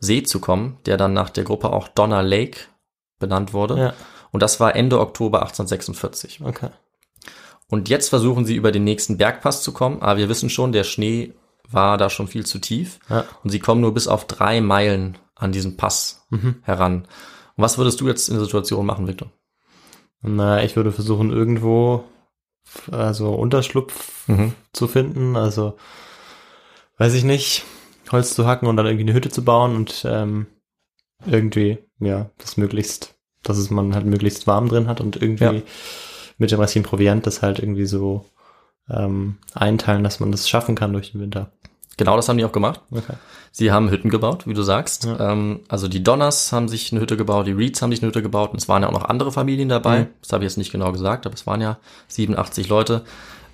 See zu kommen, der dann nach der Gruppe auch Donner Lake benannt wurde. Ja. Und das war Ende Oktober 1846. Okay. Und jetzt versuchen sie über den nächsten Bergpass zu kommen, aber wir wissen schon, der Schnee war da schon viel zu tief. Ja. Und sie kommen nur bis auf drei Meilen an diesen Pass Mhm. heran. Und was würdest du jetzt in der Situation machen, Victor? Na, ich würde versuchen, irgendwo also Unterschlupf Mhm. zu finden. Also weiß ich nicht, Holz zu hacken und dann irgendwie eine Hütte zu bauen und ähm, irgendwie, ja, das möglichst, dass es man halt möglichst warm drin hat und irgendwie Ja. mit dem restlichen Proviant das halt irgendwie so ähm, einteilen, dass man das schaffen kann durch den Winter. Genau das haben die auch gemacht. Okay. Sie haben Hütten gebaut, wie du sagst. Ja. Ähm, also die Donners haben sich eine Hütte gebaut, die Reeds haben sich eine Hütte gebaut und es waren ja auch noch andere Familien dabei. Mhm. Das habe ich jetzt nicht genau gesagt, aber es waren ja 87 Leute.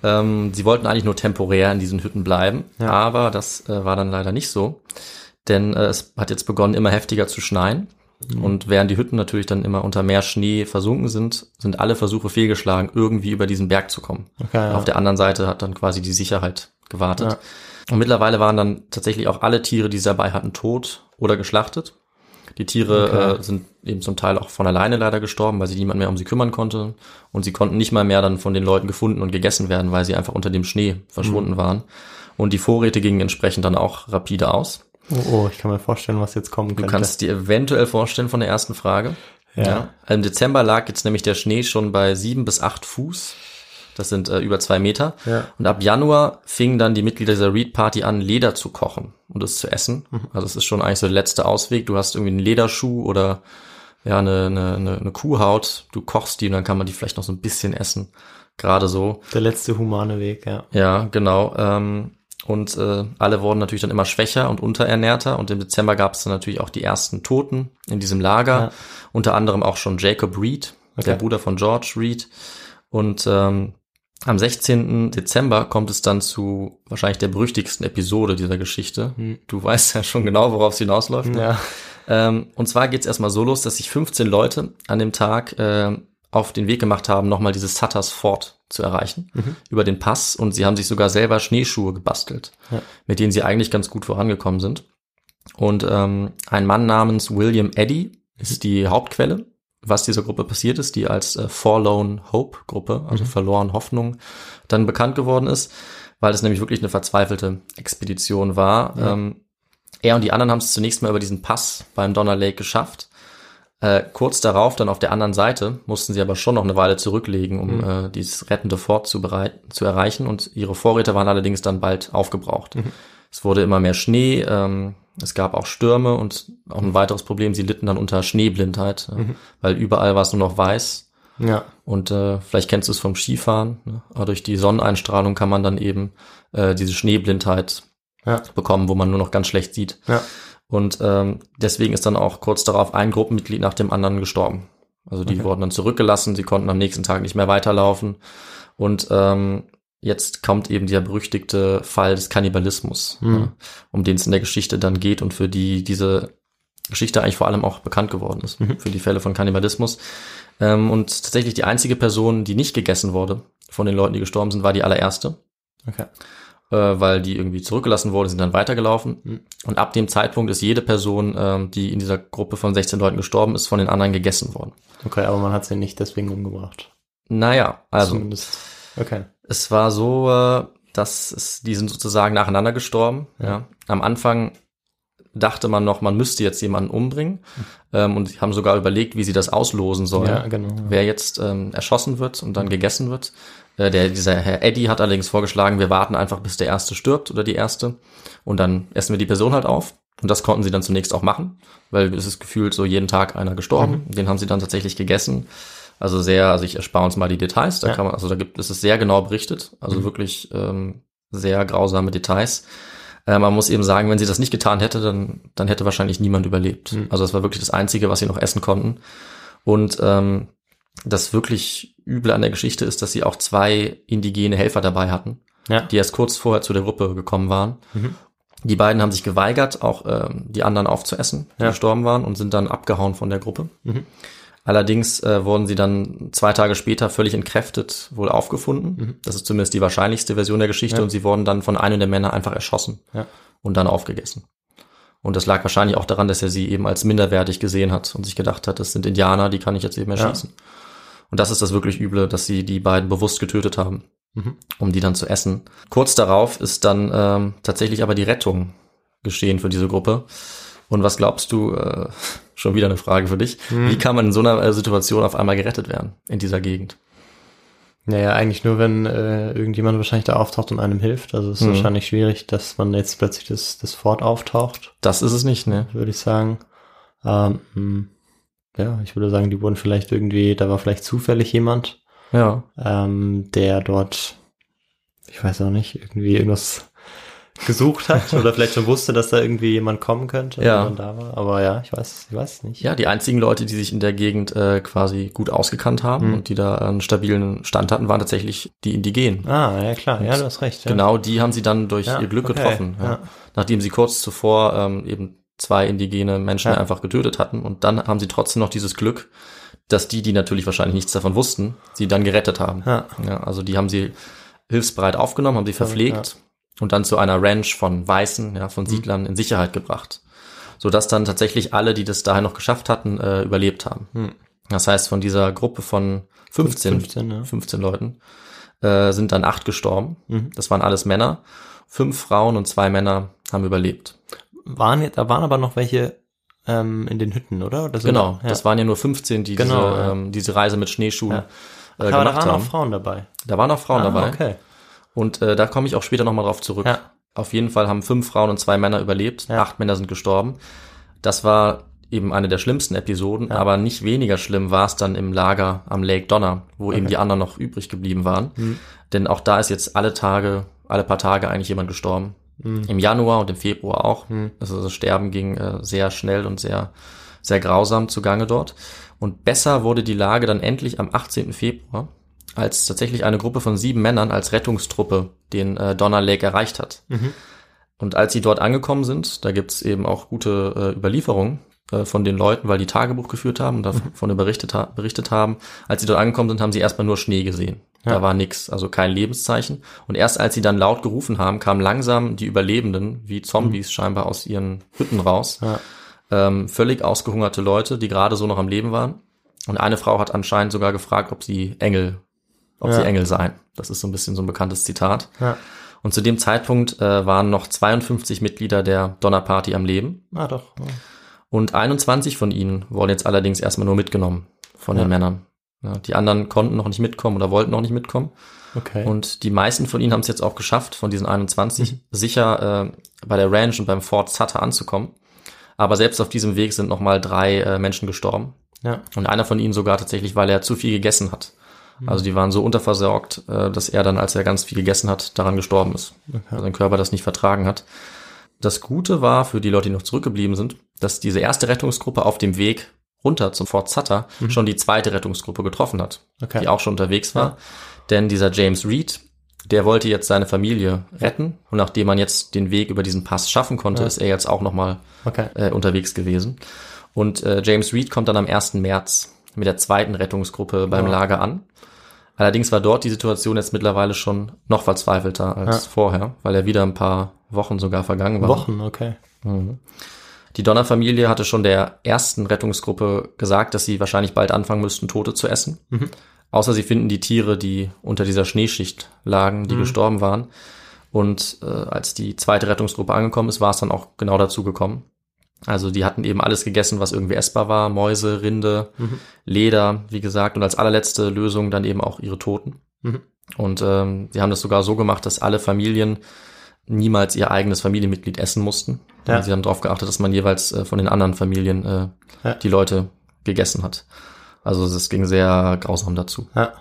Ähm, sie wollten eigentlich nur temporär in diesen Hütten bleiben, Ja. aber das äh, war dann leider nicht so. Denn äh, es hat jetzt begonnen, immer heftiger zu schneien. Mhm. Und während die Hütten natürlich dann immer unter mehr Schnee versunken sind, sind alle Versuche fehlgeschlagen, irgendwie über diesen Berg zu kommen. Okay, ja. Auf der anderen Seite hat dann quasi die Sicherheit gewartet. Ja. Und mittlerweile waren dann tatsächlich auch alle Tiere, die sie dabei hatten, tot oder geschlachtet. Die Tiere Okay. äh, sind eben zum Teil auch von alleine leider gestorben, weil sich niemand mehr um sie kümmern konnte. Und sie konnten nicht mal mehr dann von den Leuten gefunden und gegessen werden, weil sie einfach unter dem Schnee Mhm. verschwunden waren. Und die Vorräte gingen entsprechend dann auch rapide aus. Oh, oh, ich kann mir vorstellen, was jetzt kommen Du könnte. kannst dir eventuell vorstellen von der ersten Frage. Ja. Im Dezember lag jetzt nämlich der Schnee schon bei sieben bis acht Fuß. Das sind äh, über zwei Meter. Ja. Und ab Januar fingen dann die Mitglieder dieser Reed Party an, Leder zu kochen und es zu essen. Mhm. Also es ist schon eigentlich so der letzte Ausweg. Du hast irgendwie einen Lederschuh oder ja eine, eine, eine, eine Kuhhaut. Du kochst die und dann kann man die vielleicht noch so ein bisschen essen. Gerade so. Der letzte humane Weg, ja. Ja, genau. Ähm, und äh, alle wurden natürlich dann immer schwächer und unterernährter. Und im Dezember gab es dann natürlich auch die ersten Toten in diesem Lager. Ja. Unter anderem auch schon Jacob Reed, der Okay. Bruder von George Reed. Und ähm, am 16. Dezember kommt es dann zu wahrscheinlich der berüchtigsten Episode dieser Geschichte. Du weißt ja schon genau, worauf es hinausläuft. ne? Ja. Ähm, und zwar geht es erstmal so los, dass sich 15 Leute an dem Tag ähm, auf den Weg gemacht haben, nochmal dieses Sutters Fort zu erreichen, über den Pass. Und sie haben sich sogar selber Schneeschuhe gebastelt, Ja. mit denen sie eigentlich ganz gut vorangekommen sind. Und ähm, ein Mann namens William Eddy ist die Hauptquelle, was dieser Gruppe passiert ist, die als äh, Forlorn Hope Gruppe, also verloren Hoffnung, dann bekannt geworden ist, weil es nämlich wirklich eine verzweifelte Expedition war. Ähm, er und die anderen haben es zunächst mal über diesen Pass beim Donner Lake geschafft. Äh, kurz darauf, dann auf der anderen Seite, mussten sie aber schon noch eine Weile zurücklegen, um äh, dieses rettende Fort zu, zu erreichen. Und ihre Vorräte waren allerdings dann bald aufgebraucht. Es wurde immer mehr Schnee, ähm, es gab auch Stürme und auch ein weiteres Problem, sie litten dann unter Schneeblindheit, äh, weil überall war es nur noch weiß. Ja. Und äh, vielleicht kennst du es vom Skifahren, ne? aber durch die Sonneneinstrahlung kann man dann eben äh, diese Schneeblindheit Ja. bekommen, wo man nur noch ganz schlecht sieht. Ja. Und ähm, deswegen ist dann auch kurz darauf ein Gruppenmitglied nach dem anderen gestorben. Also die Okay. wurden dann zurückgelassen, sie konnten am nächsten Tag nicht mehr weiterlaufen. Und ähm, jetzt kommt eben der berüchtigte Fall des Kannibalismus, Mhm. ja, um den es in der Geschichte dann geht und für die diese Geschichte eigentlich vor allem auch bekannt geworden ist, Mhm. für die Fälle von Kannibalismus. Ähm, und tatsächlich die einzige Person, die nicht gegessen wurde von den Leuten, die gestorben sind, war die allererste Okay. Äh, weil die irgendwie zurückgelassen wurde, sind dann weitergelaufen. Mhm. Und ab dem Zeitpunkt ist jede Person, ähm, die in dieser Gruppe von 16 Leuten gestorben ist, von den anderen gegessen worden. Okay, aber man hat sie nicht deswegen umgebracht. Naja, also Zumindest. Okay. es war so, äh, dass es, die sind sozusagen nacheinander gestorben. Ja. Am Anfang dachte man noch, man müsste jetzt jemanden umbringen ähm, und sie haben sogar überlegt, wie sie das auslosen sollen. Ja, genau. wer jetzt ähm, erschossen wird und dann gegessen wird. Äh, der, dieser Herr Eddy hat allerdings vorgeschlagen, wir warten einfach, bis der Erste stirbt oder die Erste und dann essen wir die Person halt auf. Und das konnten sie dann zunächst auch machen, weil es ist gefühlt so jeden Tag einer gestorben. Den haben sie dann tatsächlich gegessen. Also sehr, also ich erspare uns mal die Details. Da Ja. kann man, also da gibt es ist sehr genau berichtet, also wirklich ähm, sehr grausame Details. Äh, man muss eben sagen, wenn sie das nicht getan hätte, dann, dann hätte wahrscheinlich niemand überlebt. Also das war wirklich das Einzige, was sie noch essen konnten. Und ähm, das wirklich Üble an der Geschichte ist, dass sie auch zwei indigene Helfer dabei hatten, Ja. die erst kurz vorher zu der Gruppe gekommen waren. Die beiden haben sich geweigert, auch ähm, die anderen aufzuessen, die Ja. gestorben waren, und sind dann abgehauen von der Gruppe. Allerdings äh, wurden sie dann zwei Tage später völlig entkräftet wohl aufgefunden. Das ist zumindest die wahrscheinlichste Version der Geschichte. Ja. Und sie wurden dann von einem der Männer einfach erschossen Ja. und dann aufgegessen. Und das lag wahrscheinlich auch daran, dass er sie eben als minderwertig gesehen hat und sich gedacht hat, das sind Indianer, die kann ich jetzt eben erschießen. Und das ist das wirklich Üble, dass sie die beiden bewusst getötet haben, Mhm. um die dann zu essen. Kurz darauf ist dann ähm, tatsächlich aber die Rettung geschehen für diese Gruppe. Und was glaubst du, äh, schon wieder eine Frage für dich, wie kann man in so einer äh, Situation auf einmal gerettet werden in dieser Gegend? Naja, eigentlich nur, wenn äh, irgendjemand wahrscheinlich da auftaucht und einem hilft. Also es ist Mhm. wahrscheinlich schwierig, dass man jetzt plötzlich das, das Fort auftaucht, Das ist es nicht, ne? würde ich sagen. Ähm, mh, ja, ich würde sagen, die wurden vielleicht irgendwie, da war vielleicht zufällig jemand, Ja. ähm, der dort, ich weiß auch nicht, irgendwie irgendwas gesucht hat oder vielleicht schon wusste, dass da irgendwie jemand kommen könnte, Ja. wenn man da war. Aber ja, ich weiß, ich weiß nicht. Ja, die einzigen Leute, die sich in der Gegend äh, quasi gut ausgekannt haben und die da einen stabilen Stand hatten, waren tatsächlich die Indigenen. Ah, ja klar, ja, du hast recht. Ja. Genau, die haben sie dann durch Ja, ihr Glück okay, getroffen. Nachdem sie kurz zuvor ähm, eben zwei indigene Menschen Ja. einfach getötet hatten. Und dann haben sie trotzdem noch dieses Glück, dass die, die natürlich wahrscheinlich nichts davon wussten, sie dann gerettet haben. Ja. also die haben sie hilfsbereit aufgenommen, haben sie verpflegt und dann zu einer Ranch von Weißen, ja, Mhm. von Siedlern in Sicherheit gebracht. Sodass dann tatsächlich alle, die das dahin noch geschafft hatten, äh, überlebt haben. Mhm. Das heißt, von dieser Gruppe von 15, 15, ja. 15 Leuten äh, sind dann acht gestorben. Mhm. Das waren alles Männer. Fünf Frauen und zwei Männer haben überlebt. Waren da waren aber noch welche ähm, in den Hütten, oder? sind Genau, ja. das waren ja nur 15, die Genau, diese, ja. ähm, diese Reise mit Schneeschuhen Ja. äh, aber da gemacht waren haben. auch Frauen dabei. Da waren auch Frauen Ah, dabei. Okay. Und äh, da komme ich auch später nochmal drauf zurück. Ja. Auf jeden Fall haben fünf Frauen und zwei Männer überlebt. Ja. Acht Männer sind gestorben. Das war eben eine der schlimmsten Episoden, aber nicht weniger schlimm war es dann im Lager am Lake Donner, wo eben die anderen noch übrig geblieben waren. Mhm. Denn auch da ist jetzt alle Tage, alle paar Tage eigentlich jemand gestorben. Mhm. Im Januar und im Februar auch. Also das Sterben ging äh, sehr schnell und sehr, sehr grausam zugange dort. Und besser wurde die Lage dann endlich am 18. Februar, als tatsächlich eine Gruppe von sieben Männern als Rettungstruppe den äh, Donner Lake erreicht hat. Und als sie dort angekommen sind, da gibt's eben auch gute äh, Überlieferungen äh, von den Leuten, weil die Tagebuch geführt haben und davon berichtet, ha berichtet haben. Als sie dort angekommen sind, haben sie erstmal nur Schnee gesehen. Da war nix, also kein Lebenszeichen. Und erst als sie dann laut gerufen haben, kamen langsam die Überlebenden, wie Zombies scheinbar aus ihren Hütten raus. Ja. Ähm, völlig ausgehungerte Leute, die gerade so noch am Leben waren. Und eine Frau hat anscheinend sogar gefragt, ob sie Engel, ob Ja. sie Engel seien. Das ist so ein bisschen so ein bekanntes Zitat. Ja. Und zu dem Zeitpunkt äh, waren noch 52 Mitglieder der Donnerparty am Leben Ah, doch. Und 21 von ihnen wurden jetzt allerdings erstmal nur mitgenommen von Ja. den Männern. Ja, die anderen konnten noch nicht mitkommen oder wollten noch nicht mitkommen. Okay. Und die meisten von ihnen haben es jetzt auch geschafft, von diesen 21 Mhm. sicher äh, bei der Ranch und beim Fort Sutter anzukommen. Aber selbst auf diesem Weg sind nochmal drei äh, Menschen gestorben. ja. Und einer von ihnen sogar tatsächlich, weil er zu viel gegessen hat. Mhm. Also die waren so unterversorgt, äh, dass er dann, als er ganz viel gegessen hat, daran gestorben ist. Weil sein Körper das nicht vertragen hat. Das Gute war für die Leute, die noch zurückgeblieben sind, dass diese erste Rettungsgruppe auf dem Weg runter zum Fort Sutter schon die zweite Rettungsgruppe getroffen hat, Mhm. Okay. die auch schon unterwegs war. Denn dieser James Reed, der wollte jetzt seine Familie retten und nachdem man jetzt den Weg über diesen Pass schaffen konnte, ist er jetzt auch nochmal Okay. äh, unterwegs gewesen. Und äh, James Reed kommt dann am 1. März mit der zweiten Rettungsgruppe beim Lager an. Allerdings war dort die Situation jetzt mittlerweile schon noch verzweifelter als Ja. vorher, weil er wieder ein paar Wochen sogar vergangen war. Wochen, okay. Die Donner-Familie hatte schon der ersten Rettungsgruppe gesagt, dass sie wahrscheinlich bald anfangen müssten, Tote zu essen. Außer sie finden die Tiere, die unter dieser Schneeschicht lagen, die gestorben waren. Und äh, als die zweite Rettungsgruppe angekommen ist, war es dann auch genau dazu gekommen. Also die hatten eben alles gegessen, was irgendwie essbar war. Mäuse, Rinde, Leder, wie gesagt. Und als allerletzte Lösung dann eben auch ihre Toten. Mhm. Und ähm, sie haben das sogar so gemacht, dass alle Familien niemals ihr eigenes Familienmitglied essen mussten. Ja. Sie haben darauf geachtet, dass man jeweils äh, von den anderen Familien äh, Ja. die Leute gegessen hat. Also es ging sehr grausam dazu. Ja.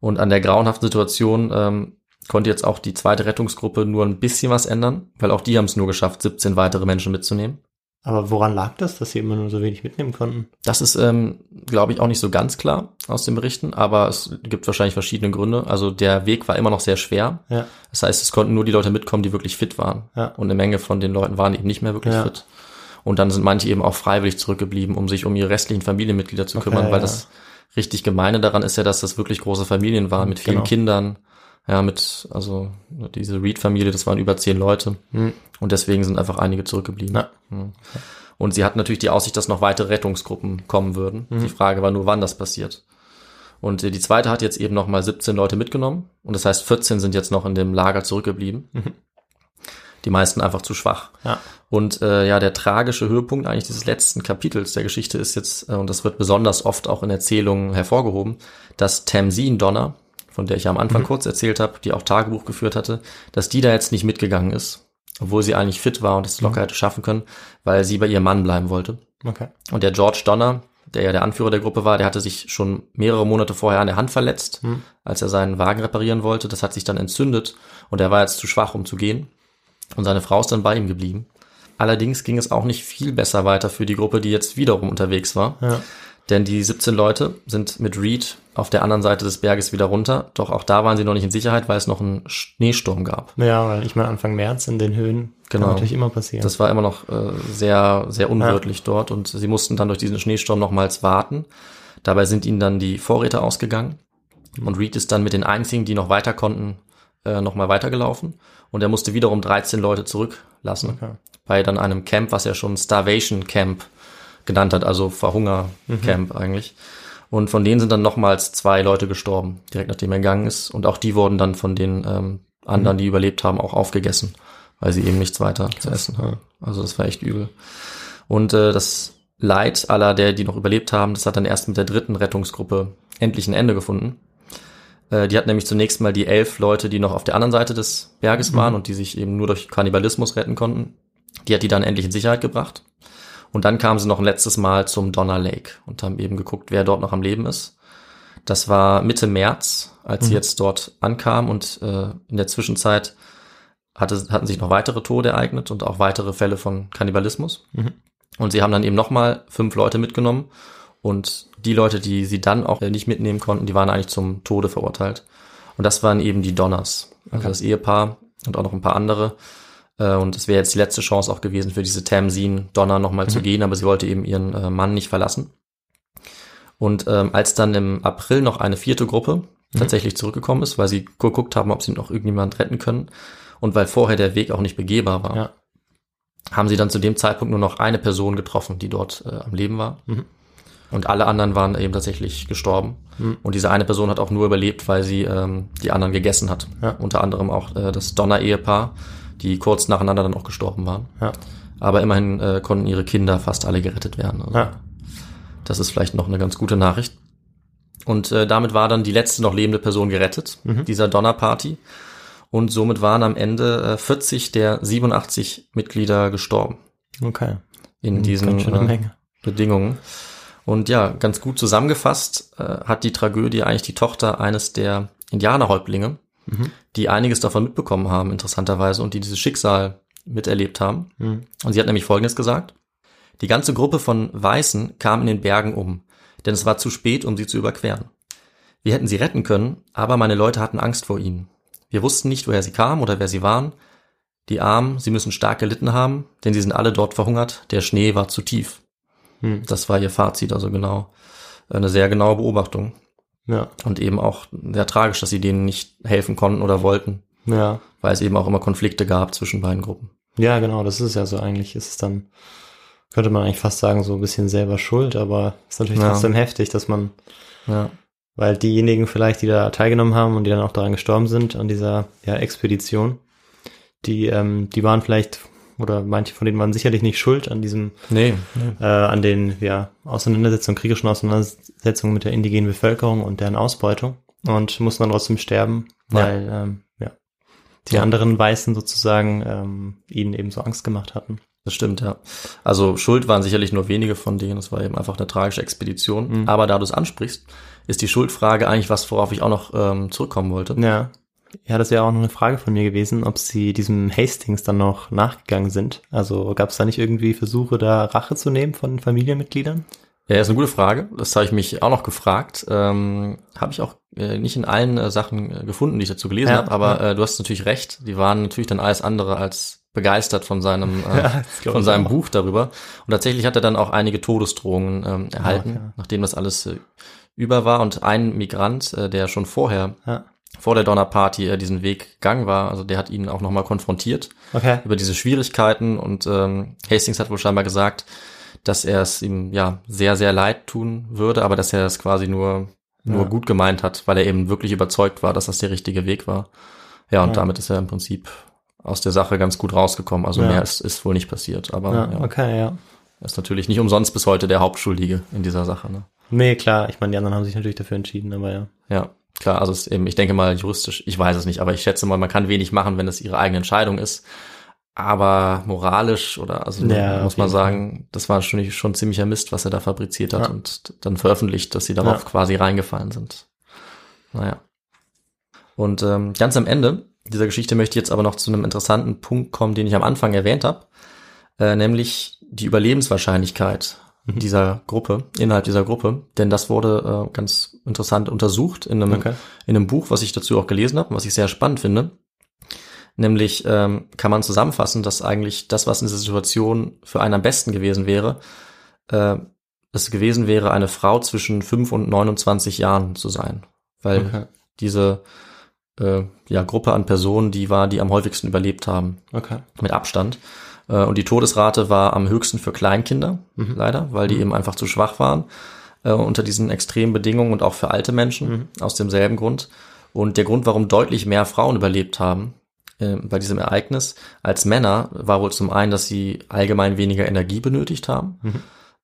Und an der grauenhaften Situation ähm, konnte jetzt auch die zweite Rettungsgruppe nur ein bisschen was ändern, weil auch die haben es nur geschafft, 17 weitere Menschen mitzunehmen. Aber woran lag das, dass sie immer nur so wenig mitnehmen konnten? Das ist, ähm, glaube ich, auch nicht so ganz klar aus den Berichten, aber es gibt wahrscheinlich verschiedene Gründe. Also der Weg war immer noch sehr schwer. Ja. Das heißt, es konnten nur die Leute mitkommen, die wirklich fit waren. Ja. Und eine Menge von den Leuten waren eben nicht mehr wirklich Ja. fit. Und dann sind manche eben auch freiwillig zurückgeblieben, um sich um ihre restlichen Familienmitglieder zu Okay, kümmern, weil das richtig gemeine daran ist ja, dass das wirklich große Familien waren mit vielen Genau. Kindern. Ja, mit, also diese Reed-Familie, das waren über zehn Leute. Und deswegen sind einfach einige zurückgeblieben. Ja. Mhm. Und sie hatten natürlich die Aussicht, dass noch weitere Rettungsgruppen kommen würden. Die Frage war nur, wann das passiert. Und äh, die zweite hat jetzt eben noch mal 17 Leute mitgenommen. Und das heißt, 14 sind jetzt noch in dem Lager zurückgeblieben. Die meisten einfach zu schwach. Ja. Und äh, ja, der tragische Höhepunkt eigentlich dieses letzten Kapitels der Geschichte ist jetzt, äh, und das wird besonders oft auch in Erzählungen hervorgehoben, dass Tamsin Donner, von der ich ja am Anfang kurz erzählt habe, die auch Tagebuch geführt hatte, dass die da jetzt nicht mitgegangen ist, obwohl sie eigentlich fit war und es locker hätte schaffen können, weil sie bei ihrem Mann bleiben wollte. Okay. Und der George Donner, der ja der Anführer der Gruppe war, der hatte sich schon mehrere Monate vorher an der Hand verletzt, als er seinen Wagen reparieren wollte. Das hat sich dann entzündet und er war jetzt zu schwach, um zu gehen. Und seine Frau ist dann bei ihm geblieben. Allerdings ging es auch nicht viel besser weiter für die Gruppe, die jetzt wiederum unterwegs war. Ja. Denn die 17 Leute sind mit Reed auf der anderen Seite des Berges wieder runter. Doch auch da waren sie noch nicht in Sicherheit, weil es noch einen Schneesturm gab. Ja, weil ich meine, Anfang März in den Höhen Genau. kann natürlich immer passieren. Das war immer noch äh, sehr, sehr unwirtlich dort und sie mussten dann durch diesen Schneesturm nochmals warten. Dabei sind ihnen dann die Vorräte ausgegangen und Reed ist dann mit den einzigen, die noch weiter konnten, äh, nochmal weitergelaufen und er musste wiederum 13 Leute zurücklassen Okay. bei dann einem Camp, was er schon Starvation Camp genannt hat, also Verhunger Camp eigentlich. Und von denen sind dann nochmals zwei Leute gestorben, direkt nachdem er gegangen ist. Und auch die wurden dann von den ähm, anderen, die überlebt haben, auch aufgegessen, weil sie eben nichts weiter zu essen haben. Also das war echt übel. Und äh, das Leid aller, der die noch überlebt haben, das hat dann erst mit der dritten Rettungsgruppe endlich ein Ende gefunden. Äh, die hat nämlich zunächst mal die elf Leute, die noch auf der anderen Seite des Berges waren und die sich eben nur durch Kannibalismus retten konnten. Die hat die dann endlich in Sicherheit gebracht. Und dann kamen sie noch ein letztes Mal zum Donner Lake und haben eben geguckt, wer dort noch am Leben ist. Das war Mitte März, als sie jetzt dort ankamen und äh, in der Zwischenzeit hatte, hatten sich noch weitere Tode ereignet und auch weitere Fälle von Kannibalismus. Und sie haben dann eben nochmal fünf Leute mitgenommen und die Leute, die sie dann auch äh, nicht mitnehmen konnten, die waren eigentlich zum Tode verurteilt. Und das waren eben die Donners, also das Ehepaar und auch noch ein paar andere. Äh, Und es wäre jetzt die letzte Chance auch gewesen für diese Tamsin Donner nochmal zu gehen, aber sie wollte eben ihren äh, Mann nicht verlassen. Und ähm, als dann im April noch eine vierte Gruppe tatsächlich zurückgekommen ist, weil sie geguckt haben, ob sie noch irgendjemand retten können und weil vorher der Weg auch nicht begehbar war, Ja. haben sie dann zu dem Zeitpunkt nur noch eine Person getroffen, die dort äh, am Leben war. Und alle anderen waren eben tatsächlich gestorben. Und diese eine Person hat auch nur überlebt, weil sie ähm, die anderen gegessen hat. Ja. Unter anderem auch äh, das Donner-Ehepaar, die kurz nacheinander dann auch gestorben waren. Ja. Aber immerhin äh, konnten ihre Kinder fast alle gerettet werden. Also Ja. Das ist vielleicht noch eine ganz gute Nachricht. Und äh, damit war dann die letzte noch lebende Person gerettet, dieser Donnerparty. Und somit waren am Ende äh, 40 der 87 Mitglieder gestorben Okay. in diesen Ganz schöne äh. Bedingungen. Und ja, ganz gut zusammengefasst äh, hat die Tragödie eigentlich die Tochter eines der Indianerhäuptlinge, die einiges davon mitbekommen haben, interessanterweise, und die dieses Schicksal miterlebt haben. Und sie hat nämlich Folgendes gesagt. Die ganze Gruppe von Weißen kam in den Bergen um, denn es war zu spät, um sie zu überqueren. Wir hätten sie retten können, aber meine Leute hatten Angst vor ihnen. Wir wussten nicht, woher sie kamen oder wer sie waren. Die Armen, sie müssen stark gelitten haben, denn sie sind alle dort verhungert. Der Schnee war zu tief. Das war ihr Fazit, also genau. Eine sehr genaue Beobachtung. Ja. Und eben auch sehr tragisch, dass sie denen nicht helfen konnten oder wollten, Ja. weil es eben auch immer Konflikte gab zwischen beiden Gruppen. Ja, genau, das ist ja so eigentlich. Ist es dann, könnte man eigentlich fast sagen, so ein bisschen selber schuld, aber ist natürlich Ja. trotzdem heftig, dass man, Ja, weil diejenigen vielleicht, die da teilgenommen haben und die dann auch daran gestorben sind, an dieser ja, Expedition, die, ähm, die waren vielleicht, oder manche von denen waren sicherlich nicht schuld an diesem, nee, nee. äh, an den ja, Auseinandersetzungen, kriegerischen Auseinandersetzungen mit der indigenen Bevölkerung und deren Ausbeutung und mussten dann trotzdem sterben, Ja. weil ähm, ja, die Ja. anderen Weißen sozusagen ähm, ihnen eben so Angst gemacht hatten. Das stimmt, ja. Also schuld waren sicherlich nur wenige von denen. Es war eben einfach eine tragische Expedition. Mhm. Aber da du es ansprichst, ist die Schuldfrage eigentlich was, worauf ich auch noch ähm, zurückkommen wollte. Ja. Ja, das wäre auch noch eine Frage von mir gewesen, ob sie diesem Hastings dann noch nachgegangen sind. Also gab es da nicht irgendwie Versuche, da Rache zu nehmen von Familienmitgliedern? Ja, ist eine gute Frage. Das habe ich mich auch noch gefragt. Ähm, habe ich auch äh, nicht in allen äh, Sachen äh, gefunden, die ich dazu gelesen Ja, habe, aber äh, du hast natürlich recht. Die waren natürlich dann alles andere als begeistert von seinem äh, Ja, von seinem. Buch darüber. Und tatsächlich hat er dann auch einige Todesdrohungen ähm, erhalten, nachdem das alles äh, über war. Und ein Migrant, äh, der schon vorher Ja. Vor der Donnerparty äh, diesen Weg gegangen war, also der hat ihn auch nochmal konfrontiert Okay. über diese Schwierigkeiten und ähm, Hastings hat wohl scheinbar gesagt, dass er es ihm ja sehr, sehr leid tun würde, aber dass er es quasi nur, nur Ja. gut gemeint hat, weil er eben wirklich überzeugt war, dass das der richtige Weg war. Ja, und Ja. damit ist er im Prinzip aus der Sache ganz gut rausgekommen. Also Ja. mehr ist, ist wohl nicht passiert, aber ja, okay, ja. er ist natürlich nicht umsonst bis heute der Hauptschuldige in dieser Sache. Ne? Nee, klar, ich meine, die anderen haben sich natürlich dafür entschieden, aber ja. Ja, klar, also es ist eben, ich denke mal juristisch, ich weiß es nicht, aber ich schätze mal, man kann wenig machen, wenn es ihre eigene Entscheidung ist. Aber moralisch oder also Ja, muss man sagen, das war schon, schon ziemlicher Mist, was er da fabriziert hat Ja. und dann veröffentlicht, dass sie darauf Ja. quasi reingefallen sind. Naja. Und ähm, ganz am Ende dieser Geschichte möchte ich jetzt aber noch zu einem interessanten Punkt kommen, den ich am Anfang erwähnt habe, äh, nämlich die Überlebenswahrscheinlichkeit Mhm. dieser Gruppe, innerhalb dieser Gruppe. Denn das wurde äh, ganz interessant untersucht in einem, Okay. in einem Buch, was ich dazu auch gelesen habe, und was ich sehr spannend finde. Nämlich ähm, kann man zusammenfassen, dass eigentlich das, was in dieser Situation für einen am besten gewesen wäre, äh, es gewesen wäre, eine Frau zwischen 5 und 29 Jahren zu sein. Weil Okay. diese äh, ja, Gruppe an Personen, die war, die am häufigsten überlebt haben, Okay. mit Abstand. Äh, und die Todesrate war am höchsten für Kleinkinder, Mhm. leider, weil die eben einfach zu schwach waren äh, unter diesen extremen Bedingungen und auch für alte Menschen Mhm. aus demselben Grund. Und der Grund, warum deutlich mehr Frauen überlebt haben äh, bei diesem Ereignis als Männer, war wohl zum einen, dass sie allgemein weniger Energie benötigt haben Mhm.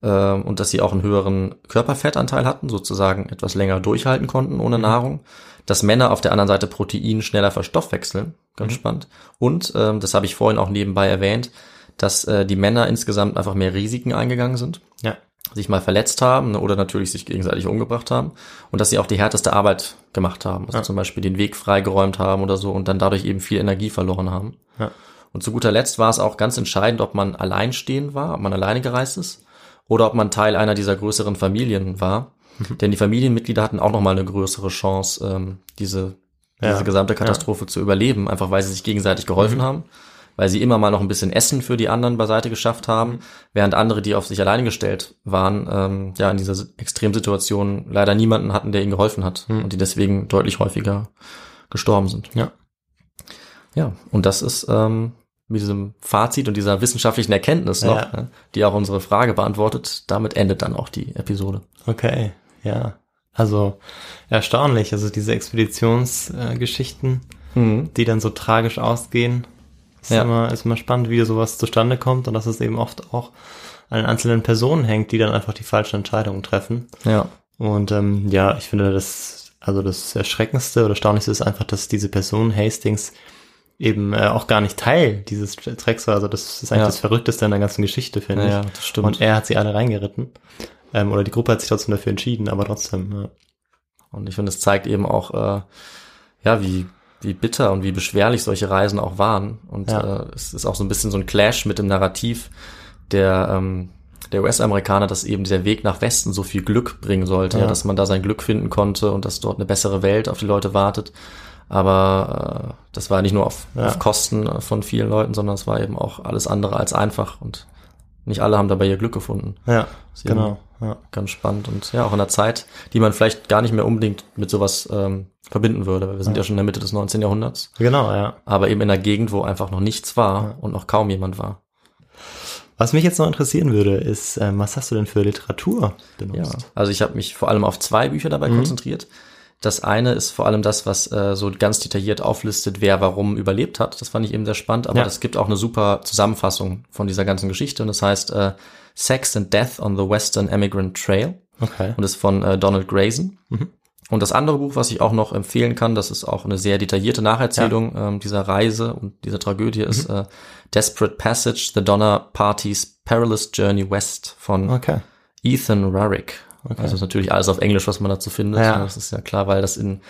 äh, und dass sie auch einen höheren Körperfettanteil hatten, sozusagen etwas länger durchhalten konnten ohne Nahrung. Dass Männer auf der anderen Seite Protein schneller verstoffwechseln, ganz spannend. Und, ähm, das habe ich vorhin auch nebenbei erwähnt, dass äh, die Männer insgesamt einfach mehr Risiken eingegangen sind Ja. sich mal verletzt haben ne, oder natürlich sich gegenseitig umgebracht haben und dass sie auch die härteste Arbeit gemacht haben, also Ja. zum Beispiel den Weg freigeräumt haben oder so und dann dadurch eben viel Energie verloren haben. Ja. Und zu guter Letzt war es auch ganz entscheidend, ob man alleinstehend war, ob man alleine gereist ist oder ob man Teil einer dieser größeren Familien war. Mhm. Denn die Familienmitglieder hatten auch nochmal eine größere Chance, ähm, diese, Ja. diese gesamte Katastrophe zu überleben, einfach weil sie sich gegenseitig geholfen Mhm. haben, weil sie immer mal noch ein bisschen Essen für die anderen beiseite geschafft haben, Mhm. während andere, die auf sich alleine gestellt waren, ähm, ja in dieser Si- Extremsituation leider niemanden hatten, der ihnen geholfen hat Mhm. und die deswegen deutlich häufiger gestorben sind. Ja. Ja, und das ist ähm, mit diesem Fazit und dieser wissenschaftlichen Erkenntnis noch, Ja. ne, die auch unsere Frage beantwortet, damit endet dann auch die Episode. Okay, ja. Also erstaunlich. Also diese Expeditionsgeschichten, Mhm. die dann so tragisch ausgehen, ist, Ja. immer, ist immer spannend, wie sowas zustande kommt und dass es eben oft auch an einzelnen Personen hängt, die dann einfach die falschen Entscheidungen treffen. Ja. Und ähm, ja, ich finde das, also das Erschreckendste oder Erstaunlichste ist einfach, dass diese Person Hastings eben äh, auch gar nicht Teil dieses Tracks war. Also das ist eigentlich Ja. das Verrückteste in der ganzen Geschichte, finde Ja, ich. ja, das stimmt. Und er hat sie alle reingeritten. Ähm, oder die Gruppe hat sich trotzdem dafür entschieden, aber trotzdem, ja. Und ich finde, es zeigt eben auch, äh, ja, wie, wie bitter und wie beschwerlich solche Reisen auch waren. Und Ja. äh, es ist auch so ein bisschen so ein Clash mit dem Narrativ der, ähm, der US-Amerikaner, dass eben der Weg nach Westen so viel Glück bringen sollte, ja. Dass man da sein Glück finden konnte und dass dort eine bessere Welt auf die Leute wartet. Aber äh, das war nicht nur auf, Ja. auf Kosten äh, von vielen Leuten, sondern es war eben auch alles andere als einfach und nicht alle haben dabei ihr Glück gefunden. Ja, genau. Ja. ganz spannend und ja, auch in einer Zeit, die man vielleicht gar nicht mehr unbedingt mit sowas ähm, verbinden würde, weil wir sind ja. schon in der Mitte des 19. Jahrhunderts, Genau, ja. aber eben in einer Gegend, wo einfach noch nichts war Ja. und noch kaum jemand war. Was mich jetzt noch interessieren würde, ist, ähm, was hast du denn für Literatur Ja, benutzt? also ich habe mich vor allem auf zwei Bücher dabei Mhm. konzentriert. Das eine ist vor allem das, was äh, so ganz detailliert auflistet, wer warum überlebt hat. Das fand ich eben sehr spannend, aber Ja. es gibt auch eine super Zusammenfassung von dieser ganzen Geschichte und das heißt äh, Sex and Death on the Western Emigrant Trail. Okay. und ist von äh, Donald Grayson. Mhm. Und das andere Buch, was ich auch noch empfehlen kann, das ist auch eine sehr detaillierte Nacherzählung ähm, dieser Reise und dieser Tragödie, ist Mhm. äh, Desperate Passage, The Donner Party's Perilous Journey West von Okay. Ethan Rarick. Okay. Also ist natürlich alles auf Englisch, was man dazu findet. Ja. Das ist ja klar, weil das in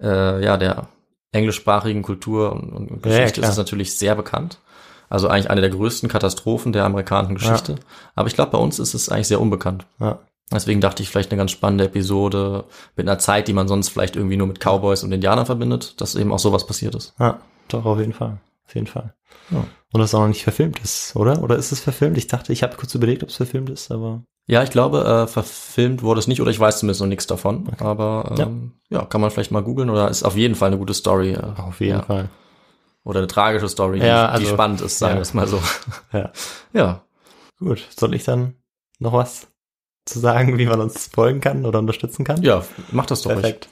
äh, ja der englischsprachigen Kultur und, und Ja, ja, Geschichte klar. ist natürlich sehr bekannt. Also eigentlich eine der größten Katastrophen der amerikanischen Geschichte. Aber ich glaube, bei uns ist es eigentlich sehr unbekannt. Ja. Deswegen dachte ich vielleicht eine ganz spannende Episode mit einer Zeit, die man sonst vielleicht irgendwie nur mit Cowboys und Indianern verbindet, dass eben auch sowas passiert ist. Ja, doch, auf jeden Fall. Auf jeden Fall. Ja. Und das auch noch nicht verfilmt ist, oder? Oder ist es verfilmt? Ich dachte, ich habe kurz überlegt, ob es verfilmt ist, aber. Ja, ich glaube, äh, verfilmt wurde es nicht oder ich weiß zumindest noch nichts davon. Aber ähm, ja. kann man vielleicht mal googeln oder ist auf jeden Fall eine gute Story. Äh, Auf jeden ja. Fall. Oder eine tragische Story, die, Ja, die also- spannend ist, sagen ja. wir es mal so. Ja. Ja. Gut. Soll ich dann noch was zu sagen, wie man uns folgen kann oder unterstützen kann? Ja, mach das doch. Perfekt.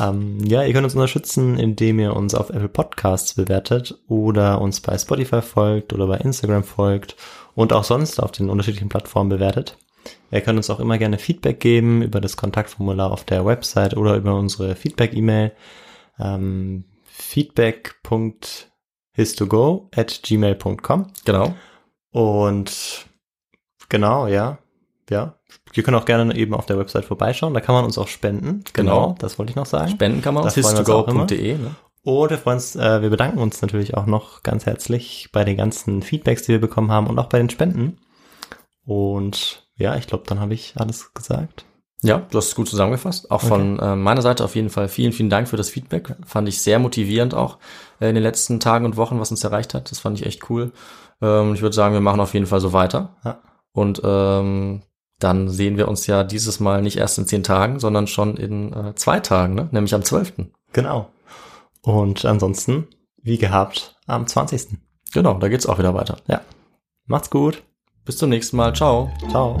Ähm, ja, ihr könnt uns unterstützen, indem ihr uns auf Apple Podcasts bewertet oder uns bei Spotify folgt oder bei Instagram folgt und auch sonst auf den unterschiedlichen Plattformen bewertet. Ihr könnt uns auch immer gerne Feedback geben über das Kontaktformular auf der Website oder über unsere Feedback-E-Mail ähm, feedback.histogo at gmail.com Genau. und genau, ja, ja. Ihr könnt auch gerne eben auf der Website vorbeischauen, da kann man uns auch spenden. Genau. das wollte ich noch sagen. Spenden kann man auf Da freuen wir uns histogo.de. Ne? Und wir freuen uns, äh, wir bedanken uns natürlich auch noch ganz herzlich bei den ganzen Feedbacks, die wir bekommen haben und auch bei den Spenden. Und ja, ich glaube, dann habe ich alles gesagt. Ja, du hast es gut zusammengefasst. Auch von äh, meiner Seite auf jeden Fall vielen, vielen Dank für das Feedback. Fand ich sehr motivierend auch äh, in den letzten Tagen und Wochen, was uns erreicht hat. Das fand ich echt cool. Ähm, ich würde sagen, wir machen auf jeden Fall so weiter. Ja. Und ähm, dann sehen wir uns ja dieses Mal nicht erst in zehn Tagen, sondern schon in äh, zwei Tagen, ne? nämlich am 12. Genau. Und ansonsten, wie gehabt, am 20. Genau, da geht's auch wieder weiter. Ja. Macht's gut. Bis zum nächsten Mal. Ciao. Ciao.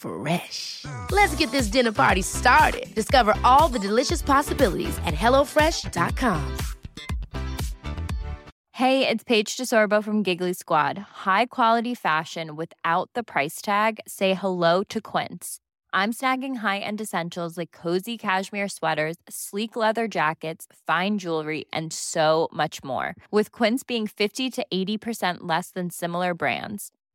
Fresh. Let's get this dinner party started. Discover all the delicious possibilities at hellofresh.com. Hey, it's Paige DeSorbo from Giggly Squad. High quality fashion without the price tag. Say hello to Quince. I'm snagging high-end essentials like cozy cashmere sweaters, sleek leather jackets, fine jewelry, and so much more. With Quince being 50 to 80% less than similar brands.